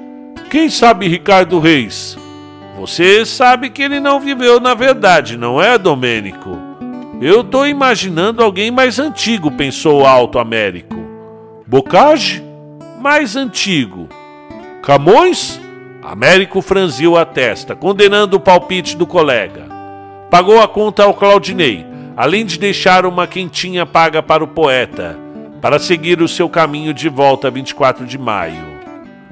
Quem sabe Ricardo Reis? Você sabe que ele não viveu na verdade, não é, Domênico? Eu estou imaginando alguém mais antigo, pensou o Alto Américo. Bocage? mais antigo. Camões? Américo franziu a testa, condenando o palpite do colega. Pagou a conta ao Claudinei, além de deixar uma quentinha paga para o poeta, para seguir o seu caminho de volta a 24 de maio.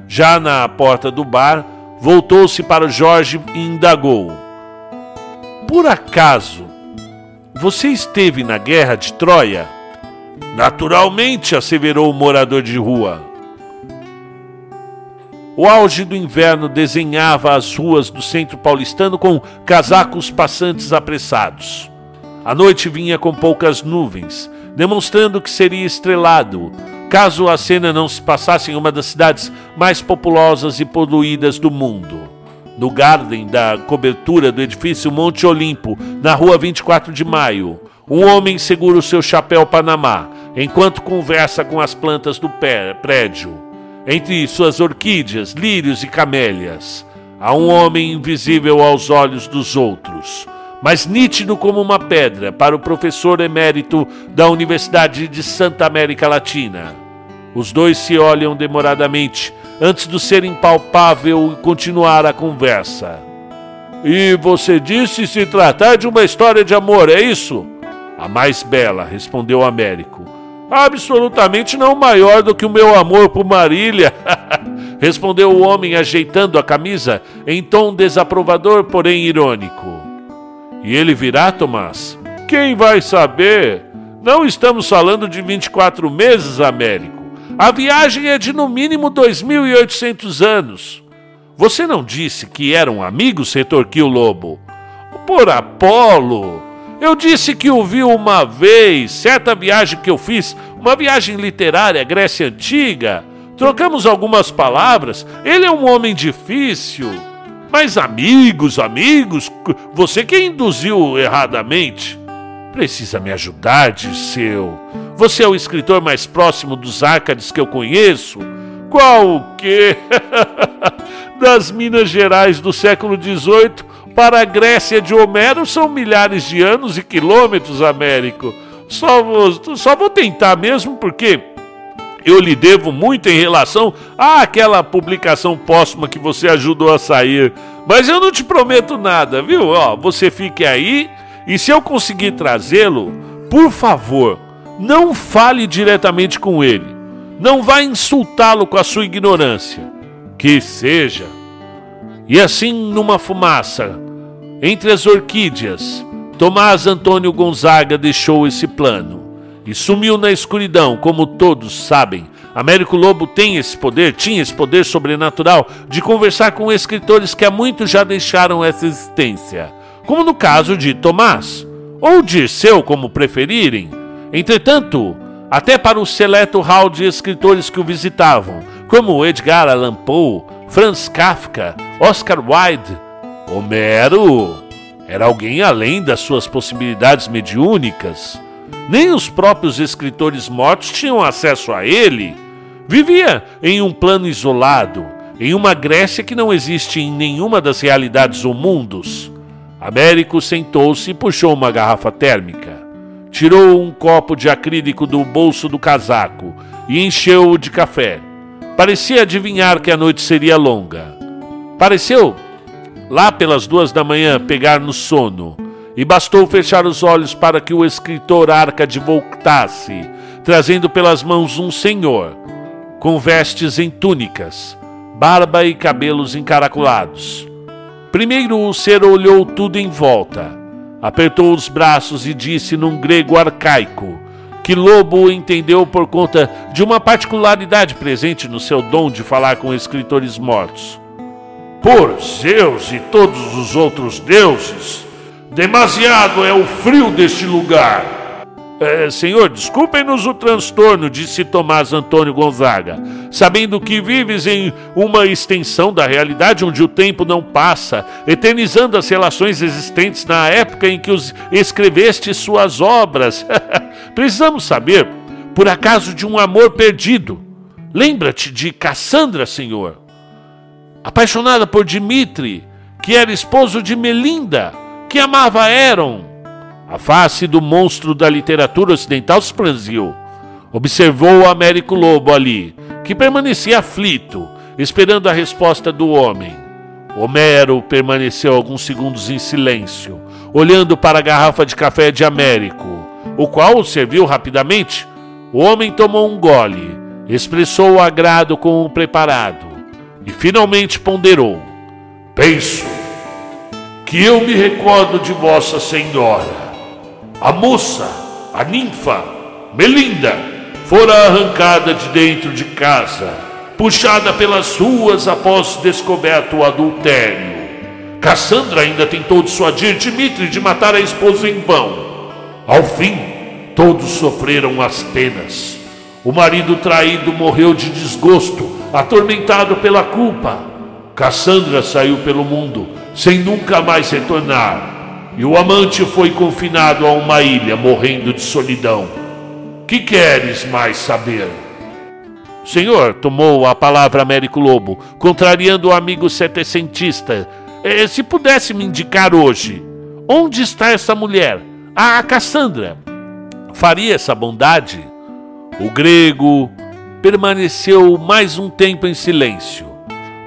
Já na porta do bar, voltou-se para Jorge e indagou: Por acaso, você esteve na guerra de Troia? Naturalmente, asseverou o morador de rua. O auge do inverno desenhava as ruas do centro paulistano com casacos passantes apressados. A noite vinha com poucas nuvens, demonstrando que seria estrelado, caso a cena não se passasse em uma das cidades mais populosas e poluídas do mundo. No garden da cobertura do edifício Monte Olimpo, na rua 24 de Maio, um homem segura o seu chapéu Panamá, enquanto conversa com as plantas do prédio. Entre suas orquídeas, lírios e camélias, há um homem invisível aos olhos dos outros, mas nítido como uma pedra para o professor emérito da Universidade de Santa América Latina. Os dois se olham demoradamente antes do ser impalpável continuar a conversa. E você disse se tratar de uma história de amor, é isso? A mais bela, respondeu Américo Absolutamente não maior do que o meu amor por Marília, [LAUGHS] respondeu o homem ajeitando a camisa em tom desaprovador, porém irônico. E ele virá, Tomás? Quem vai saber? Não estamos falando de 24 meses, Américo. A viagem é de no mínimo 2.800 anos. Você não disse que eram amigos, retorquiu lobo. Por Apolo! Eu disse que o vi uma vez, certa viagem que eu fiz, uma viagem literária à Grécia Antiga. Trocamos algumas palavras. Ele é um homem difícil. Mas amigos, amigos, você que induziu erradamente. Precisa me ajudar, Dirceu. Você é o escritor mais próximo dos Árcades que eu conheço. Qual o quê? [LAUGHS] das Minas Gerais do século XVIII para a Grécia de Homero são milhares de anos e quilômetros, Américo. Só vou, só vou tentar mesmo porque eu lhe devo muito em relação àquela publicação póstuma que você ajudou a sair. Mas eu não te prometo nada, viu? Ó, você fique aí e se eu conseguir trazê-lo, por favor, não fale diretamente com ele. Não vá insultá-lo com a sua ignorância. Que seja. E assim, numa fumaça, entre as orquídeas, Tomás Antônio Gonzaga deixou esse plano e sumiu na escuridão, como todos sabem. Américo Lobo tem esse poder, tinha esse poder sobrenatural de conversar com escritores que há muito já deixaram essa existência, como no caso de Tomás, ou Dirceu, como preferirem. Entretanto, até para o seleto hall de escritores que o visitavam, como Edgar Allan Poe, Franz Kafka, Oscar Wilde, Homero era alguém além das suas possibilidades mediúnicas. Nem os próprios escritores mortos tinham acesso a ele. Vivia em um plano isolado, em uma Grécia que não existe em nenhuma das realidades ou mundos. Américo sentou-se e puxou uma garrafa térmica. Tirou um copo de acrílico do bolso do casaco e encheu-o de café. Parecia adivinhar que a noite seria longa. Pareceu lá pelas duas da manhã, pegar no sono, e bastou fechar os olhos para que o escritor Arcade voltasse, trazendo pelas mãos um senhor, com vestes em túnicas, barba e cabelos encaracolados. Primeiro o ser olhou tudo em volta, apertou os braços e disse num grego arcaico, que Lobo entendeu por conta de uma particularidade presente no seu dom de falar com escritores mortos. Por Zeus e todos os outros deuses, demasiado é o frio deste lugar. É, senhor, desculpem-nos o transtorno, disse Tomás Antônio Gonzaga, sabendo que vives em uma extensão da realidade onde o tempo não passa, eternizando as relações existentes na época em que os escreveste suas obras. [LAUGHS] Precisamos saber, por acaso, de um amor perdido. Lembra-te de Cassandra, senhor apaixonada por Dimitri, que era esposo de Melinda, que amava Eron. A face do monstro da literatura ocidental se franziu. Observou o Américo Lobo ali, que permanecia aflito, esperando a resposta do homem. Homero permaneceu alguns segundos em silêncio, olhando para a garrafa de café de Américo, o qual serviu rapidamente. O homem tomou um gole, expressou o agrado com o preparado e finalmente ponderou: Penso que eu me recordo de Vossa Senhora. A moça, a ninfa, Melinda, fora arrancada de dentro de casa, puxada pelas ruas após descoberto o adultério. Cassandra ainda tentou dissuadir Dimitri de matar a esposa em vão. Ao fim, todos sofreram as penas. O marido traído morreu de desgosto atormentado pela culpa. Cassandra saiu pelo mundo sem nunca mais retornar, e o amante foi confinado a uma ilha, morrendo de solidão. Que queres mais saber? Senhor, tomou a palavra Américo Lobo, contrariando o amigo setecentista. Eh, se pudesse me indicar hoje, onde está essa mulher? A Cassandra. Faria essa bondade? O grego permaneceu mais um tempo em silêncio,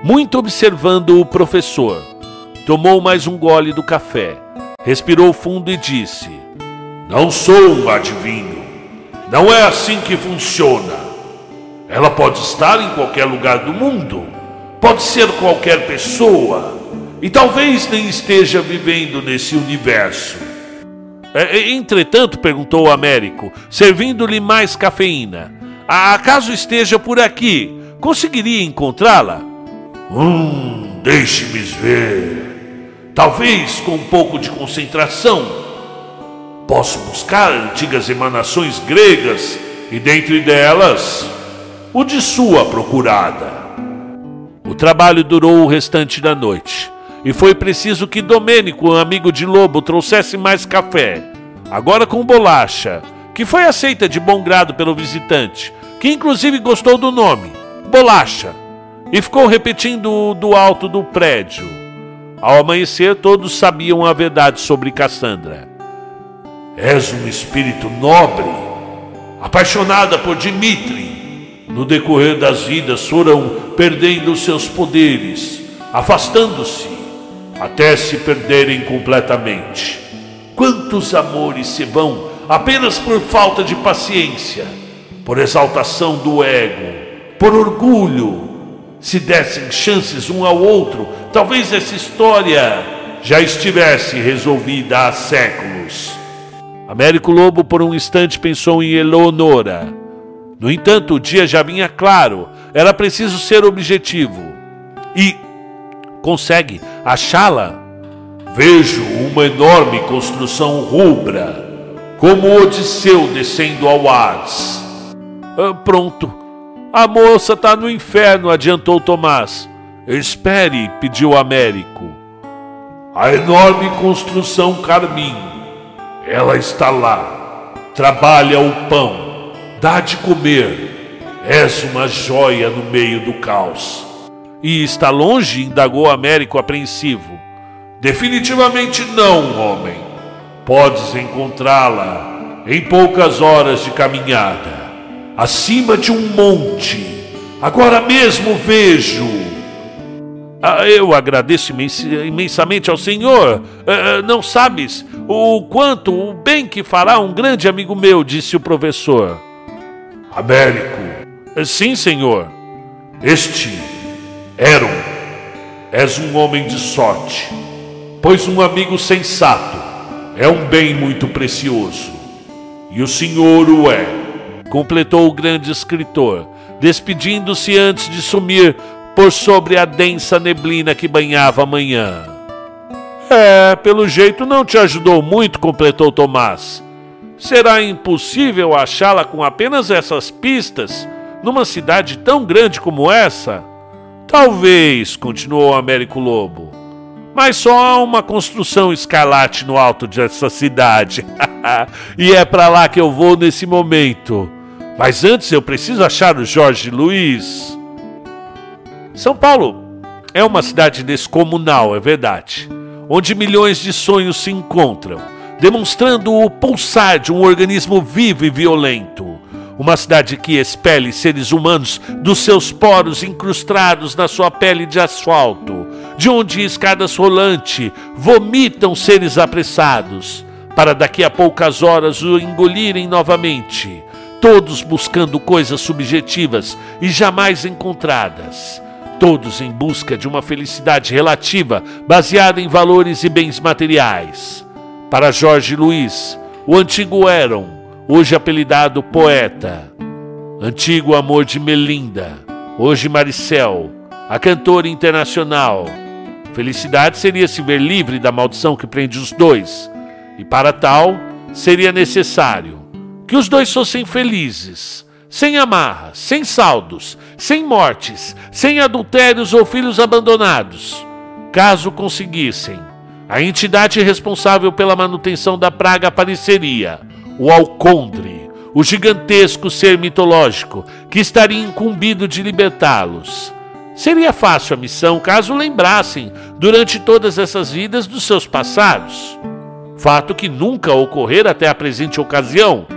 muito observando o professor. Tomou mais um gole do café, respirou fundo e disse: Não sou um adivinho. Não é assim que funciona. Ela pode estar em qualquer lugar do mundo, pode ser qualquer pessoa, e talvez nem esteja vivendo nesse universo. É, entretanto, perguntou Américo, servindo-lhe mais cafeína. Acaso esteja por aqui? Conseguiria encontrá-la? Hum, deixe-me ver. Talvez com um pouco de concentração. Posso buscar antigas emanações gregas e dentre delas o de sua procurada. O trabalho durou o restante da noite e foi preciso que Domênico, amigo de Lobo, trouxesse mais café, agora com bolacha que foi aceita de bom grado pelo visitante, que inclusive gostou do nome, Bolacha, e ficou repetindo do alto do prédio. Ao amanhecer, todos sabiam a verdade sobre Cassandra. És um espírito nobre, apaixonada por Dimitri. No decorrer das vidas foram perdendo seus poderes, afastando-se, até se perderem completamente. Quantos amores se vão apenas por falta de paciência, por exaltação do ego, por orgulho. Se dessem chances um ao outro, talvez essa história já estivesse resolvida há séculos. Américo Lobo por um instante pensou em Eleonora. No entanto, o dia já vinha claro, era preciso ser objetivo. E consegue achá-la? Vejo uma enorme construção rubra como Odisseu descendo ao Hades. Ah, pronto. A moça está no inferno, adiantou Tomás. Espere, pediu Américo. A enorme construção carmim. Ela está lá. Trabalha o pão. Dá de comer. És uma joia no meio do caos. E está longe? indagou Américo apreensivo. Definitivamente não, homem. Podes encontrá-la em poucas horas de caminhada, acima de um monte. Agora mesmo vejo. Ah, eu agradeço imensamente ao Senhor. Ah, não sabes o quanto o bem que fará um grande amigo meu, disse o professor. Américo. Sim, Senhor. Este, Eron, és um homem de sorte, pois um amigo sensato é um bem muito precioso. E o Senhor o é, completou o grande escritor, despedindo-se antes de sumir por sobre a densa neblina que banhava a manhã. É, pelo jeito não te ajudou muito, completou Tomás. Será impossível achá-la com apenas essas pistas numa cidade tão grande como essa? Talvez, continuou Américo Lobo mas só há uma construção escarlate no alto dessa cidade. [LAUGHS] e é para lá que eu vou nesse momento. Mas antes eu preciso achar o Jorge Luiz. São Paulo é uma cidade descomunal, é verdade, onde milhões de sonhos se encontram, demonstrando o pulsar de um organismo vivo e violento. Uma cidade que expele seres humanos dos seus poros incrustados na sua pele de asfalto, de onde escadas rolante vomitam seres apressados, para daqui a poucas horas o engolirem novamente, todos buscando coisas subjetivas e jamais encontradas, todos em busca de uma felicidade relativa baseada em valores e bens materiais. Para Jorge Luiz, o antigo Eron hoje apelidado poeta, antigo amor de Melinda, hoje Maricel, a cantora internacional. Felicidade seria se ver livre da maldição que prende os dois, e para tal seria necessário que os dois fossem felizes, sem amarras, sem saldos, sem mortes, sem adultérios ou filhos abandonados. Caso conseguissem, a entidade responsável pela manutenção da praga apareceria o Alcondre, o gigantesco ser mitológico que estaria incumbido de libertá-los. Seria fácil a missão caso lembrassem, durante todas essas vidas, dos seus passados. Fato que nunca ocorrera até a presente ocasião,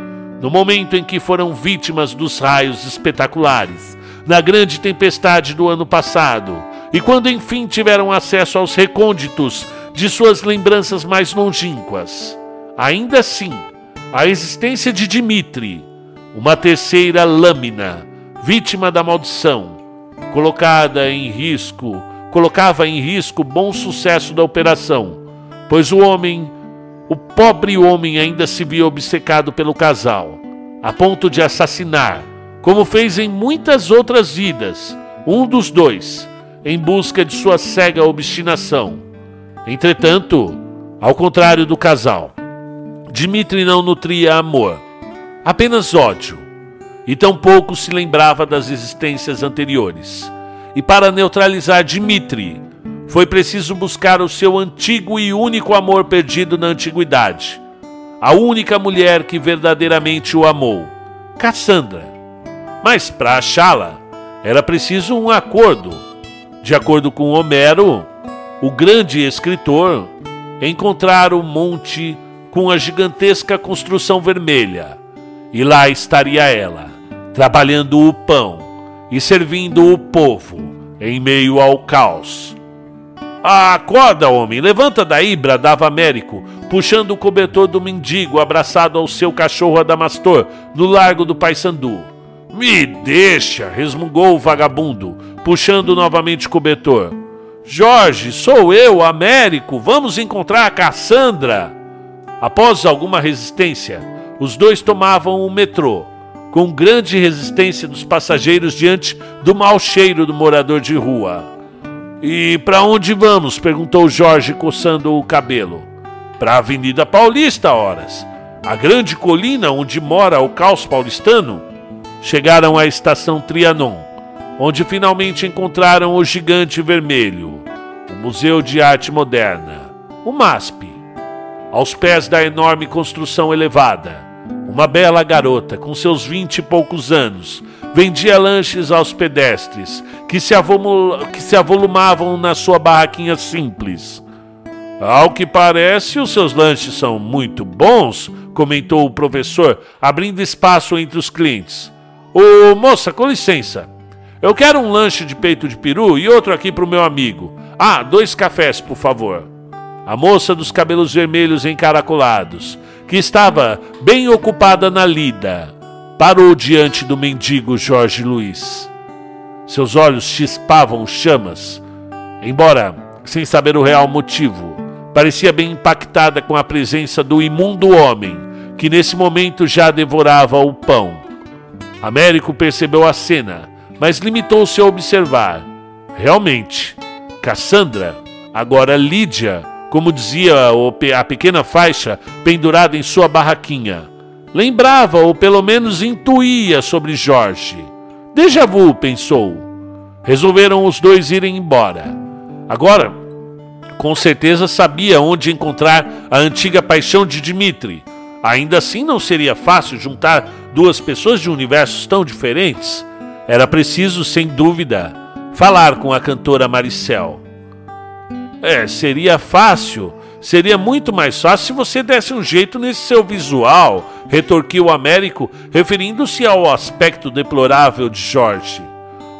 no momento em que foram vítimas dos raios espetaculares, na grande tempestade do ano passado, e quando enfim tiveram acesso aos recônditos de suas lembranças mais longínquas. Ainda assim, a existência de Dimitri, uma terceira lâmina, vítima da maldição, colocada em risco, colocava em risco o bom sucesso da operação, pois o homem, o pobre homem ainda se via obcecado pelo casal, a ponto de assassinar, como fez em muitas outras vidas, um dos dois, em busca de sua cega obstinação. Entretanto, ao contrário do casal, Dmitri não nutria amor, apenas ódio, e tampouco se lembrava das existências anteriores. E para neutralizar Dmitri, foi preciso buscar o seu antigo e único amor perdido na antiguidade, a única mulher que verdadeiramente o amou, Cassandra. Mas para achá-la, era preciso um acordo. De acordo com Homero, o grande escritor, encontrar o monte com a gigantesca construção vermelha. E lá estaria ela, trabalhando o pão e servindo o povo em meio ao caos. Acorda, homem, levanta daí, bradava Américo, puxando o cobertor do mendigo abraçado ao seu cachorro adamastor no largo do Paissandu. Me deixa, resmungou o vagabundo, puxando novamente o cobertor. Jorge, sou eu, Américo, vamos encontrar a Cassandra. Após alguma resistência, os dois tomavam o metrô, com grande resistência dos passageiros diante do mau cheiro do morador de rua. E para onde vamos? perguntou Jorge, coçando o cabelo. Para a Avenida Paulista, horas. A grande colina onde mora o caos paulistano. Chegaram à estação Trianon, onde finalmente encontraram o Gigante Vermelho, o Museu de Arte Moderna, o MASP. Aos pés da enorme construção elevada, uma bela garota com seus vinte e poucos anos vendia lanches aos pedestres que se, que se avolumavam na sua barraquinha simples. Ao que parece, os seus lanches são muito bons, comentou o professor, abrindo espaço entre os clientes. Ô moça, com licença. Eu quero um lanche de peito de peru e outro aqui para o meu amigo. Ah, dois cafés, por favor. A moça dos cabelos vermelhos encaracolados, que estava bem ocupada na lida, parou diante do mendigo Jorge Luiz. Seus olhos chispavam chamas, embora sem saber o real motivo. Parecia bem impactada com a presença do imundo homem que nesse momento já devorava o pão. Américo percebeu a cena, mas limitou-se a observar. Realmente, Cassandra, agora Lídia, como dizia a pequena faixa pendurada em sua barraquinha. Lembrava ou pelo menos intuía sobre Jorge. Deja vu, pensou. Resolveram os dois irem embora. Agora, com certeza sabia onde encontrar a antiga paixão de Dmitri. Ainda assim, não seria fácil juntar duas pessoas de universos tão diferentes. Era preciso, sem dúvida, falar com a cantora Maricel. É, seria fácil. Seria muito mais fácil se você desse um jeito nesse seu visual, retorquiu o Américo, referindo-se ao aspecto deplorável de Jorge.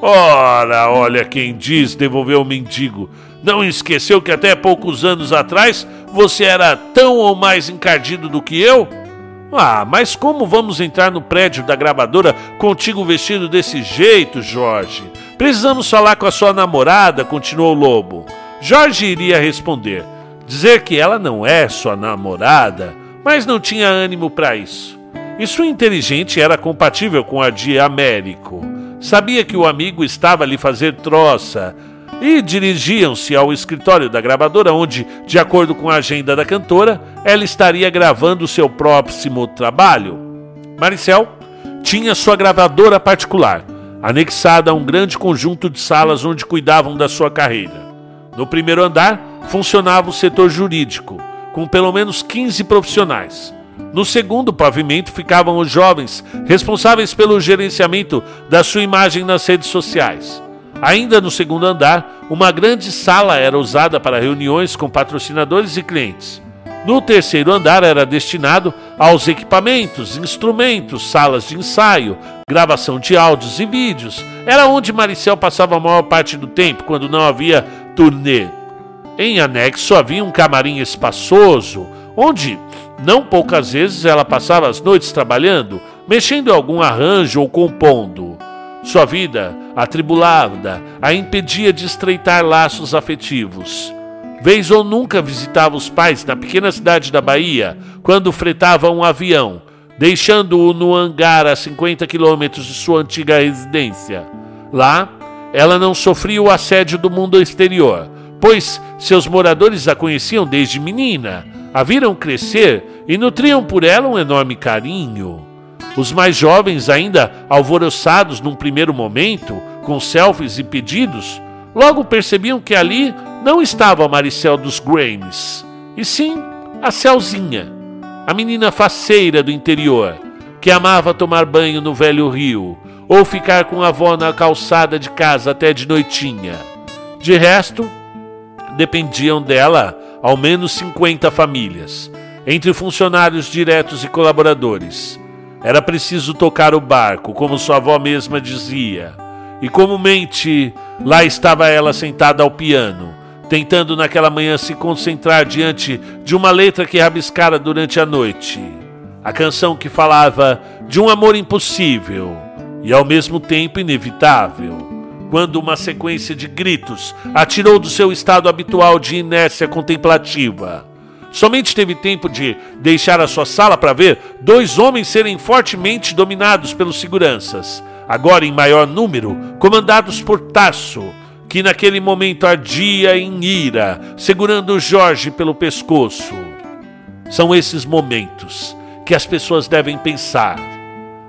Ora, olha quem diz, devolveu o mendigo. Não esqueceu que até poucos anos atrás você era tão ou mais encardido do que eu? Ah, mas como vamos entrar no prédio da gravadora contigo vestido desse jeito, Jorge? Precisamos falar com a sua namorada, continuou o Lobo. Jorge iria responder, dizer que ela não é sua namorada, mas não tinha ânimo para isso. E sua inteligente era compatível com a de Américo. Sabia que o amigo estava a lhe fazer troça e dirigiam-se ao escritório da gravadora, onde, de acordo com a agenda da cantora, ela estaria gravando seu próximo trabalho. Maricel tinha sua gravadora particular, anexada a um grande conjunto de salas onde cuidavam da sua carreira. No primeiro andar funcionava o setor jurídico, com pelo menos 15 profissionais. No segundo pavimento ficavam os jovens responsáveis pelo gerenciamento da sua imagem nas redes sociais. Ainda no segundo andar, uma grande sala era usada para reuniões com patrocinadores e clientes. No terceiro andar era destinado aos equipamentos, instrumentos, salas de ensaio, gravação de áudios e vídeos. Era onde Maricel passava a maior parte do tempo quando não havia turnê. Em anexo havia um camarim espaçoso, onde não poucas vezes ela passava as noites trabalhando, mexendo em algum arranjo ou compondo. Sua vida, atribulada, a impedia de estreitar laços afetivos. Vez ou nunca visitava os pais na pequena cidade da Bahia, quando fretava um avião, deixando-o no hangar a 50 quilômetros de sua antiga residência. Lá, ela não sofria o assédio do mundo exterior, pois seus moradores a conheciam desde menina, a viram crescer e nutriam por ela um enorme carinho. Os mais jovens, ainda alvoroçados num primeiro momento, com selfies e pedidos, logo percebiam que ali não estava a Maricel dos Grames, e sim a Celzinha. a menina faceira do interior, que amava tomar banho no velho rio ou ficar com a avó na calçada de casa até de noitinha. De resto, dependiam dela ao menos 50 famílias, entre funcionários diretos e colaboradores. Era preciso tocar o barco, como sua avó mesma dizia. E comumente lá estava ela sentada ao piano, tentando naquela manhã se concentrar diante de uma letra que rabiscara durante a noite. A canção que falava de um amor impossível e ao mesmo tempo inevitável. Quando uma sequência de gritos atirou do seu estado habitual de inércia contemplativa. Somente teve tempo de deixar a sua sala para ver dois homens serem fortemente dominados pelos seguranças, agora em maior número, comandados por Tasso, que naquele momento ardia em ira, segurando Jorge pelo pescoço. São esses momentos que as pessoas devem pensar.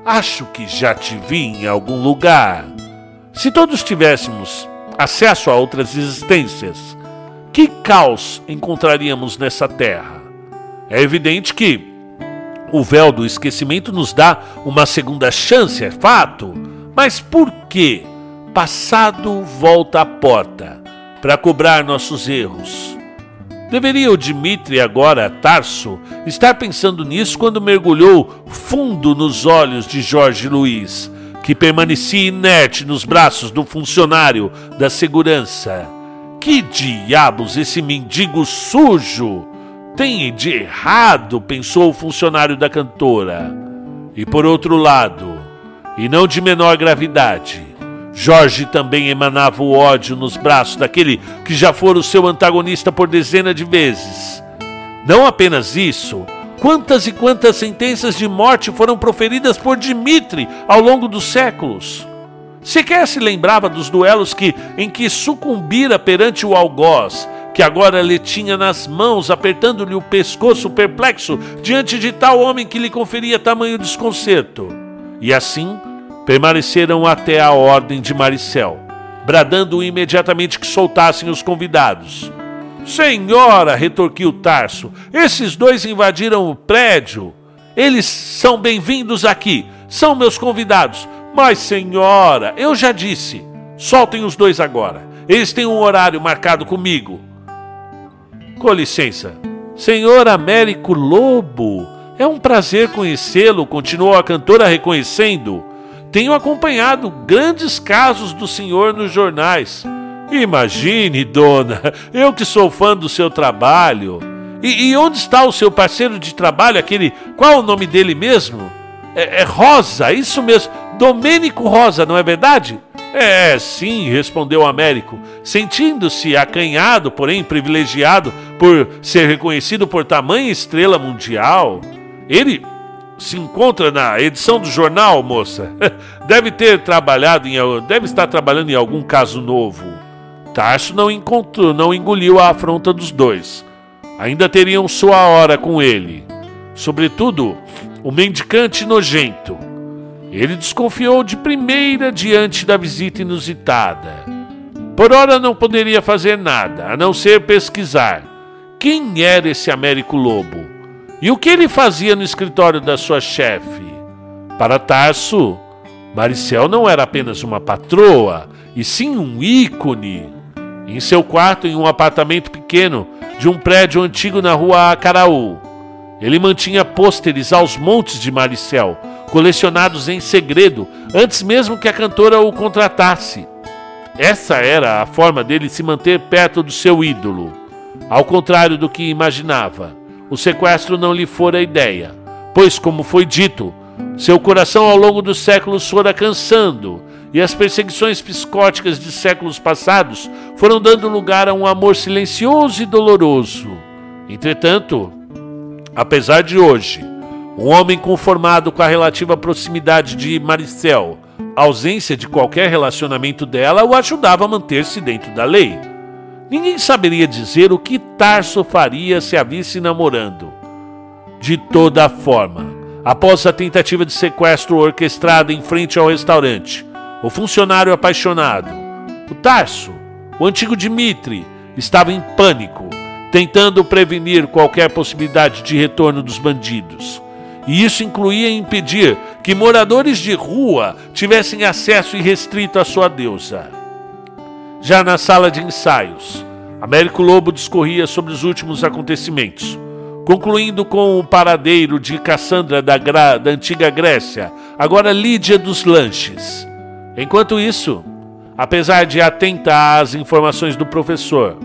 Acho que já te vi em algum lugar. Se todos tivéssemos acesso a outras existências, que caos encontraríamos nessa terra? É evidente que o véu do esquecimento nos dá uma segunda chance, é fato, mas por que passado volta à porta para cobrar nossos erros? Deveria o Dimitri, agora Tarso, estar pensando nisso quando mergulhou fundo nos olhos de Jorge Luiz, que permanecia inerte nos braços do funcionário da segurança que diabos esse mendigo sujo tem de errado? pensou o funcionário da cantora. E por outro lado, e não de menor gravidade, Jorge também emanava o ódio nos braços daquele que já fora o seu antagonista por dezenas de vezes. Não apenas isso, quantas e quantas sentenças de morte foram proferidas por Dimitri ao longo dos séculos. Sequer se lembrava dos duelos que, em que sucumbira perante o algoz, que agora lhe tinha nas mãos, apertando-lhe o pescoço perplexo diante de tal homem que lhe conferia tamanho desconcerto. E assim permaneceram até a ordem de Maricel, bradando imediatamente que soltassem os convidados. Senhora, retorquiu Tarso, esses dois invadiram o prédio. Eles são bem-vindos aqui, são meus convidados. Mas, senhora, eu já disse. Soltem os dois agora. Eles têm um horário marcado comigo. Com licença. Senhor Américo Lobo, é um prazer conhecê-lo, continuou a cantora reconhecendo. Tenho acompanhado grandes casos do senhor nos jornais. Imagine, dona, eu que sou fã do seu trabalho. E, e onde está o seu parceiro de trabalho, aquele. Qual é o nome dele mesmo? É, é Rosa, isso mesmo. Domênico Rosa, não é verdade? É, sim, respondeu Américo, sentindo-se acanhado, porém privilegiado por ser reconhecido por tamanha estrela mundial. Ele se encontra na edição do jornal, moça. [LAUGHS] Deve ter trabalhado em deve estar trabalhando em algum caso novo. Tarso não encontrou, não engoliu a afronta dos dois. Ainda teriam sua hora com ele. Sobretudo, o mendicante nojento ele desconfiou de primeira diante da visita inusitada. Por ora não poderia fazer nada, a não ser pesquisar. Quem era esse Américo Lobo? E o que ele fazia no escritório da sua chefe? Para Tarso, Maricel não era apenas uma patroa, e sim um ícone. Em seu quarto, em um apartamento pequeno de um prédio antigo na rua Acaraú, ele mantinha pôsteres aos montes de Maricel, colecionados em segredo, antes mesmo que a cantora o contratasse. Essa era a forma dele se manter perto do seu ídolo. Ao contrário do que imaginava, o sequestro não lhe fora ideia, pois, como foi dito, seu coração ao longo dos séculos fora cansando e as perseguições psicóticas de séculos passados foram dando lugar a um amor silencioso e doloroso. Entretanto, apesar de hoje, um homem conformado com a relativa proximidade de Maricel, a ausência de qualquer relacionamento dela o ajudava a manter-se dentro da lei. Ninguém saberia dizer o que Tarso faria se a visse namorando. De toda forma, após a tentativa de sequestro orquestrada em frente ao restaurante, o funcionário apaixonado, o Tarso, o antigo Dimitri, estava em pânico tentando prevenir qualquer possibilidade de retorno dos bandidos. E isso incluía impedir que moradores de rua tivessem acesso irrestrito à sua deusa. Já na sala de ensaios, Américo Lobo discorria sobre os últimos acontecimentos, concluindo com o paradeiro de Cassandra da, Gra da antiga Grécia, agora Lídia dos Lanches. Enquanto isso, apesar de atenta às informações do professor,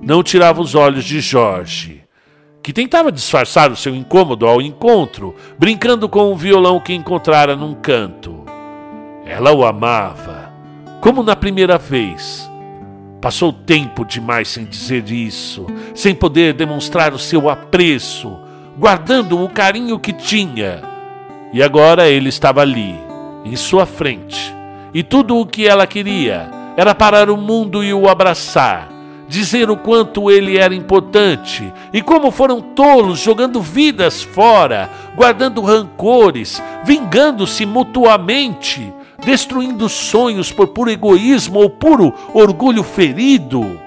não tirava os olhos de Jorge, que tentava disfarçar o seu incômodo ao encontro, brincando com o violão que encontrara num canto. Ela o amava, como na primeira vez Passou tempo demais sem dizer isso, sem poder demonstrar o seu apreço, guardando o carinho que tinha. E agora ele estava ali, em sua frente, e tudo o que ela queria era parar o mundo e o abraçar, dizer o quanto ele era importante e como foram tolos jogando vidas fora, guardando rancores, vingando-se mutuamente destruindo sonhos por puro egoísmo ou puro orgulho ferido.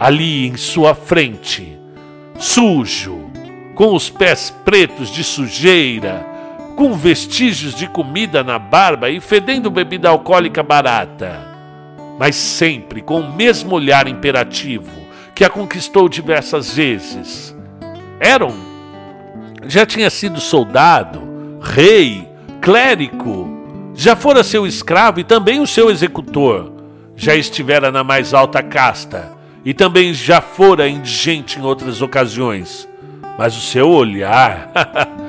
Ali em sua frente, sujo, com os pés pretos de sujeira, com vestígios de comida na barba e fedendo bebida alcoólica barata, mas sempre com o mesmo olhar imperativo que a conquistou diversas vezes. Eram já tinha sido soldado, rei, clérigo, já fora seu escravo e também o seu executor, já estivera na mais alta casta e também já fora indigente em outras ocasiões. Mas o seu olhar, [LAUGHS]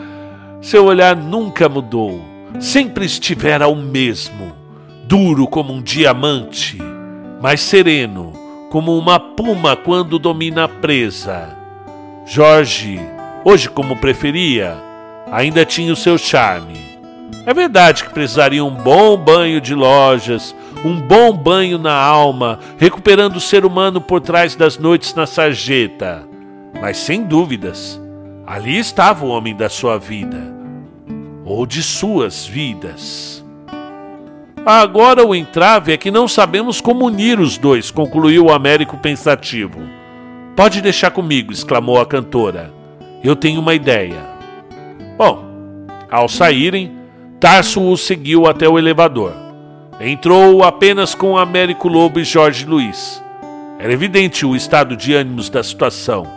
seu olhar nunca mudou, sempre estivera o mesmo, duro como um diamante, mas sereno como uma puma quando domina a presa. Jorge, hoje como preferia, ainda tinha o seu charme é verdade que precisaria um bom banho de lojas, um bom banho na alma, recuperando o ser humano por trás das noites na sarjeta. Mas sem dúvidas, ali estava o homem da sua vida, ou de suas vidas. Agora o entrave é que não sabemos como unir os dois, concluiu o Américo pensativo. Pode deixar comigo, exclamou a cantora. Eu tenho uma ideia. Bom, ao saírem, Tarso o seguiu até o elevador. Entrou apenas com Américo Lobo e Jorge Luiz. Era evidente o estado de ânimos da situação.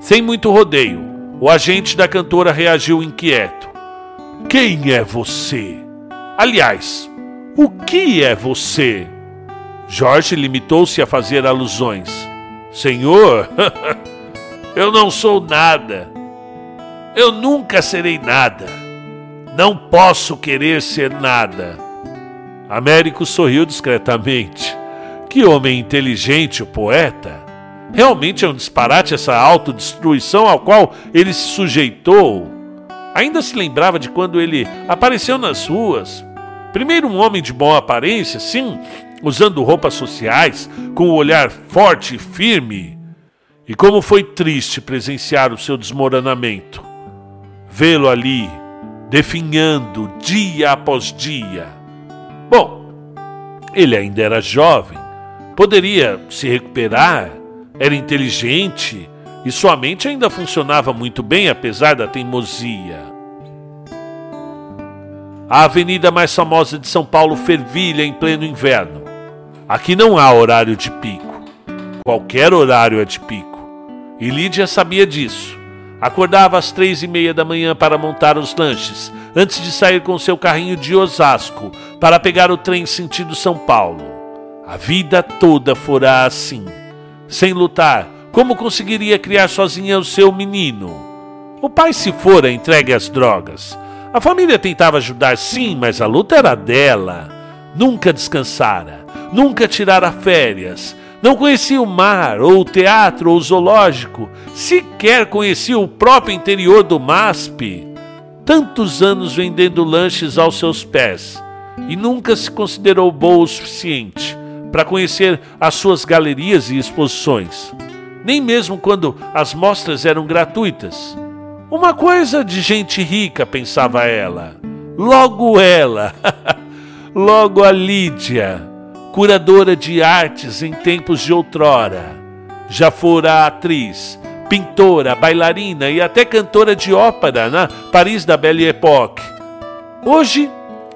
Sem muito rodeio, o agente da cantora reagiu inquieto. Quem é você? Aliás, o que é você? Jorge limitou-se a fazer alusões. Senhor, [LAUGHS] eu não sou nada. Eu nunca serei nada. Não posso querer ser nada. Américo sorriu discretamente. Que homem inteligente o poeta! Realmente é um disparate essa autodestruição ao qual ele se sujeitou. Ainda se lembrava de quando ele apareceu nas ruas. Primeiro, um homem de boa aparência, sim, usando roupas sociais, com o um olhar forte e firme. E como foi triste presenciar o seu desmoronamento. Vê-lo ali, definhando dia após dia. Bom, ele ainda era jovem, poderia se recuperar, era inteligente e sua mente ainda funcionava muito bem apesar da teimosia. A avenida mais famosa de São Paulo fervilha em pleno inverno. Aqui não há horário de pico. Qualquer horário é de pico. E Lídia sabia disso. Acordava às três e meia da manhã para montar os lanches, antes de sair com seu carrinho de Osasco para pegar o trem sentido São Paulo. A vida toda fora assim. Sem lutar, como conseguiria criar sozinha o seu menino? O pai se fora entregue às drogas. A família tentava ajudar sim, mas a luta era dela. Nunca descansara, nunca tirara férias, não conhecia o mar, ou o teatro, ou o zoológico, sequer conhecia o próprio interior do MASP. Tantos anos vendendo lanches aos seus pés e nunca se considerou boa o suficiente para conhecer as suas galerias e exposições, nem mesmo quando as mostras eram gratuitas. Uma coisa de gente rica, pensava ela. Logo ela, [LAUGHS] logo a Lídia curadora de artes em tempos de outrora. Já fora atriz, pintora, bailarina e até cantora de ópera na Paris da Belle Époque. Hoje,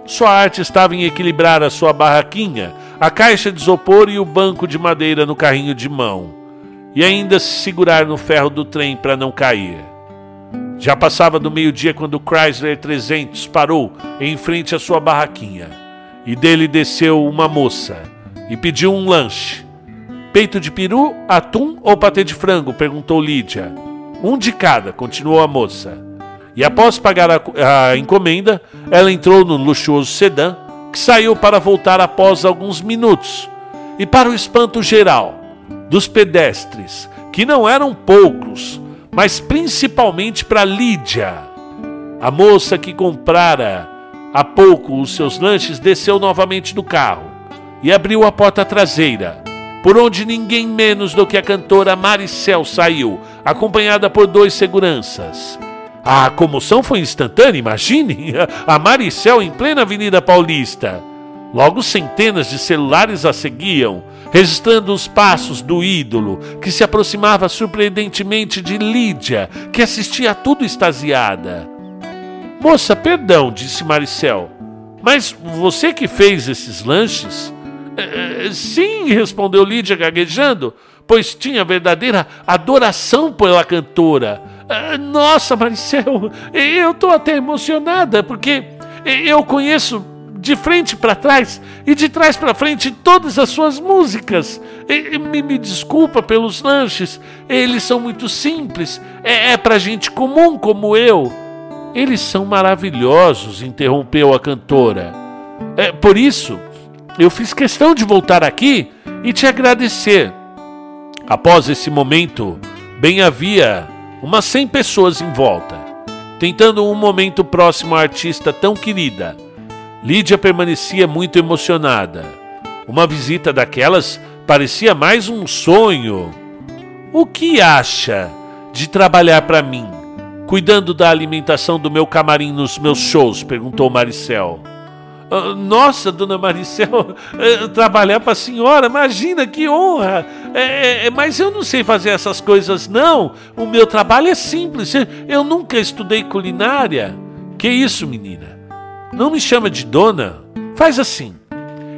sua arte estava em equilibrar a sua barraquinha, a caixa de isopor e o banco de madeira no carrinho de mão, e ainda se segurar no ferro do trem para não cair. Já passava do meio-dia quando o Chrysler 300 parou em frente à sua barraquinha, e dele desceu uma moça e pediu um lanche. Peito de peru, atum ou patê de frango? perguntou Lídia. Um de cada, continuou a moça. E após pagar a, a encomenda, ela entrou no luxuoso sedã, que saiu para voltar após alguns minutos. E para o espanto geral dos pedestres, que não eram poucos, mas principalmente para Lídia, a moça que comprara há pouco os seus lanches, desceu novamente do carro e abriu a porta traseira por onde ninguém menos do que a cantora Maricel saiu, acompanhada por dois seguranças. A comoção foi instantânea, imagine! [LAUGHS] A Maricel em plena Avenida Paulista. Logo centenas de celulares a seguiam, registrando os passos do ídolo, que se aproximava surpreendentemente de Lídia, que assistia a tudo extasiada. Moça, perdão, disse Maricel, mas você que fez esses lanches? É, é, sim, respondeu Lídia gaguejando, pois tinha verdadeira adoração pela cantora. É, nossa, Maricel, eu estou até emocionada, porque eu conheço de frente para trás e de trás para frente todas as suas músicas. Me, me, desculpa pelos lanches, eles são muito simples, é, é para gente comum como eu. Eles são maravilhosos, interrompeu a cantora. É, por isso, eu fiz questão de voltar aqui e te agradecer. Após esse momento, bem havia umas 100 pessoas em volta, tentando um momento próximo à artista tão querida. Lídia permanecia muito emocionada. Uma visita daquelas parecia mais um sonho. O que acha de trabalhar para mim, cuidando da alimentação do meu camarim nos meus shows? perguntou Maricel. Ah, nossa, dona Maricel, [LAUGHS] eh, trabalhar para a senhora, imagina que honra! É, é, é, mas eu não sei fazer essas coisas, não. O meu trabalho é simples. Eu nunca estudei culinária. Que isso, menina? Não me chama de dona. Faz assim.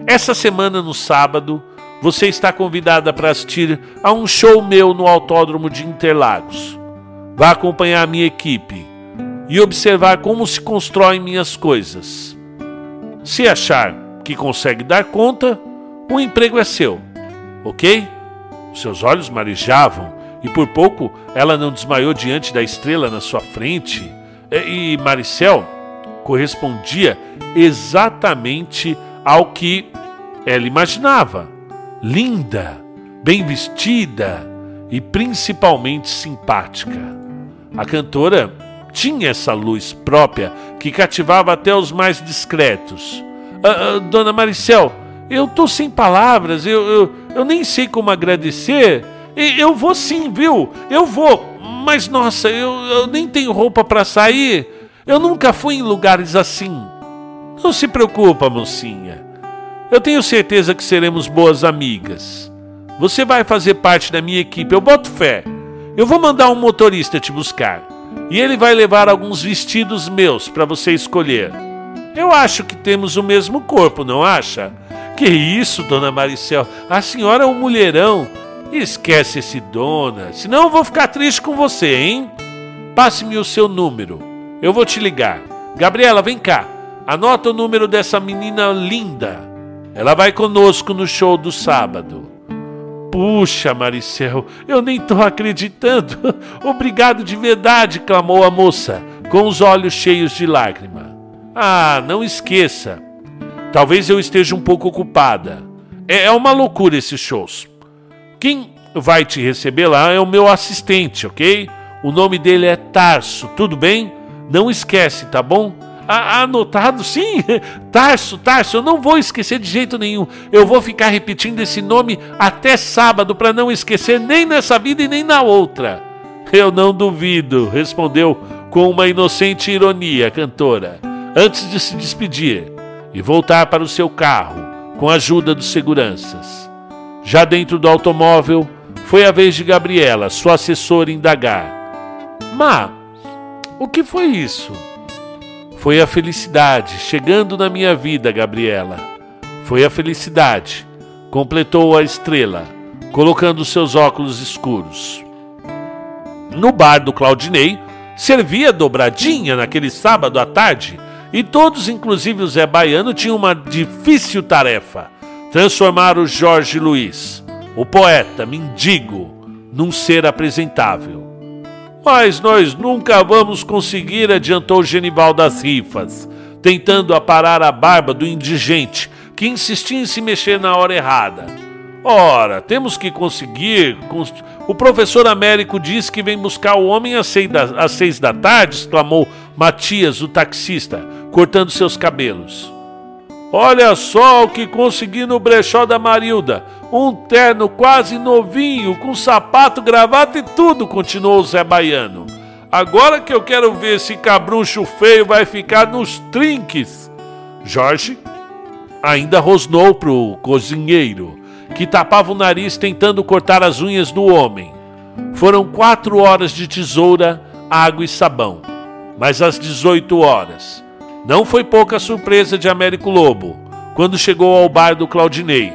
Essa semana, no sábado, você está convidada para assistir a um show meu no Autódromo de Interlagos. Vá acompanhar a minha equipe e observar como se constroem minhas coisas. Se achar que consegue dar conta, o emprego é seu, ok? Seus olhos marejavam e por pouco ela não desmaiou diante da estrela na sua frente. E Maricel correspondia exatamente ao que ela imaginava: linda, bem vestida e principalmente simpática. A cantora tinha essa luz própria que cativava até os mais discretos. Ah, ah, Dona Maricel, eu tô sem palavras, eu, eu, eu nem sei como agradecer. Eu vou sim, viu? Eu vou. Mas nossa, eu, eu nem tenho roupa para sair. Eu nunca fui em lugares assim. Não se preocupa, mocinha. Eu tenho certeza que seremos boas amigas. Você vai fazer parte da minha equipe, eu boto fé. Eu vou mandar um motorista te buscar. E ele vai levar alguns vestidos meus para você escolher. Eu acho que temos o mesmo corpo, não acha? Que isso, dona Maricel? A senhora é um mulherão. Esquece esse dona, senão eu vou ficar triste com você, hein? Passe-me o seu número. Eu vou te ligar. Gabriela, vem cá. Anota o número dessa menina linda. Ela vai conosco no show do sábado. Puxa, Maricel, eu nem estou acreditando. [LAUGHS] Obrigado de verdade, clamou a moça, com os olhos cheios de lágrima. Ah, não esqueça. Talvez eu esteja um pouco ocupada. É, é uma loucura esses shows. Quem vai te receber lá é o meu assistente, ok? O nome dele é Tarso, tudo bem? Não esquece, tá bom? anotado, sim. [LAUGHS] Tarso, Tarso, eu não vou esquecer de jeito nenhum. Eu vou ficar repetindo esse nome até sábado para não esquecer nem nessa vida e nem na outra. Eu não duvido, respondeu com uma inocente ironia a cantora, antes de se despedir e voltar para o seu carro com a ajuda dos seguranças. Já dentro do automóvel, foi a vez de Gabriela, sua assessora, indagar: Má, o que foi isso? Foi a felicidade chegando na minha vida, Gabriela. Foi a felicidade, completou a estrela, colocando seus óculos escuros. No bar do Claudinei, servia dobradinha naquele sábado à tarde e todos, inclusive o Zé Baiano, tinham uma difícil tarefa: transformar o Jorge Luiz, o poeta mendigo, num ser apresentável. Mas nós nunca vamos conseguir, adiantou Genival das Rifas, tentando aparar a barba do indigente que insistia em se mexer na hora errada. Ora, temos que conseguir. O professor Américo diz que vem buscar o homem às seis da, às seis da tarde, exclamou Matias, o taxista, cortando seus cabelos. Olha só o que consegui no brechó da Marilda. Um terno quase novinho, com sapato, gravata e tudo, continuou o Zé Baiano. Agora que eu quero ver esse cabruncho feio vai ficar nos trinques. Jorge ainda rosnou pro cozinheiro, que tapava o nariz tentando cortar as unhas do homem. Foram quatro horas de tesoura, água e sabão. Mas às 18 horas, não foi pouca surpresa de Américo Lobo quando chegou ao bar do Claudinei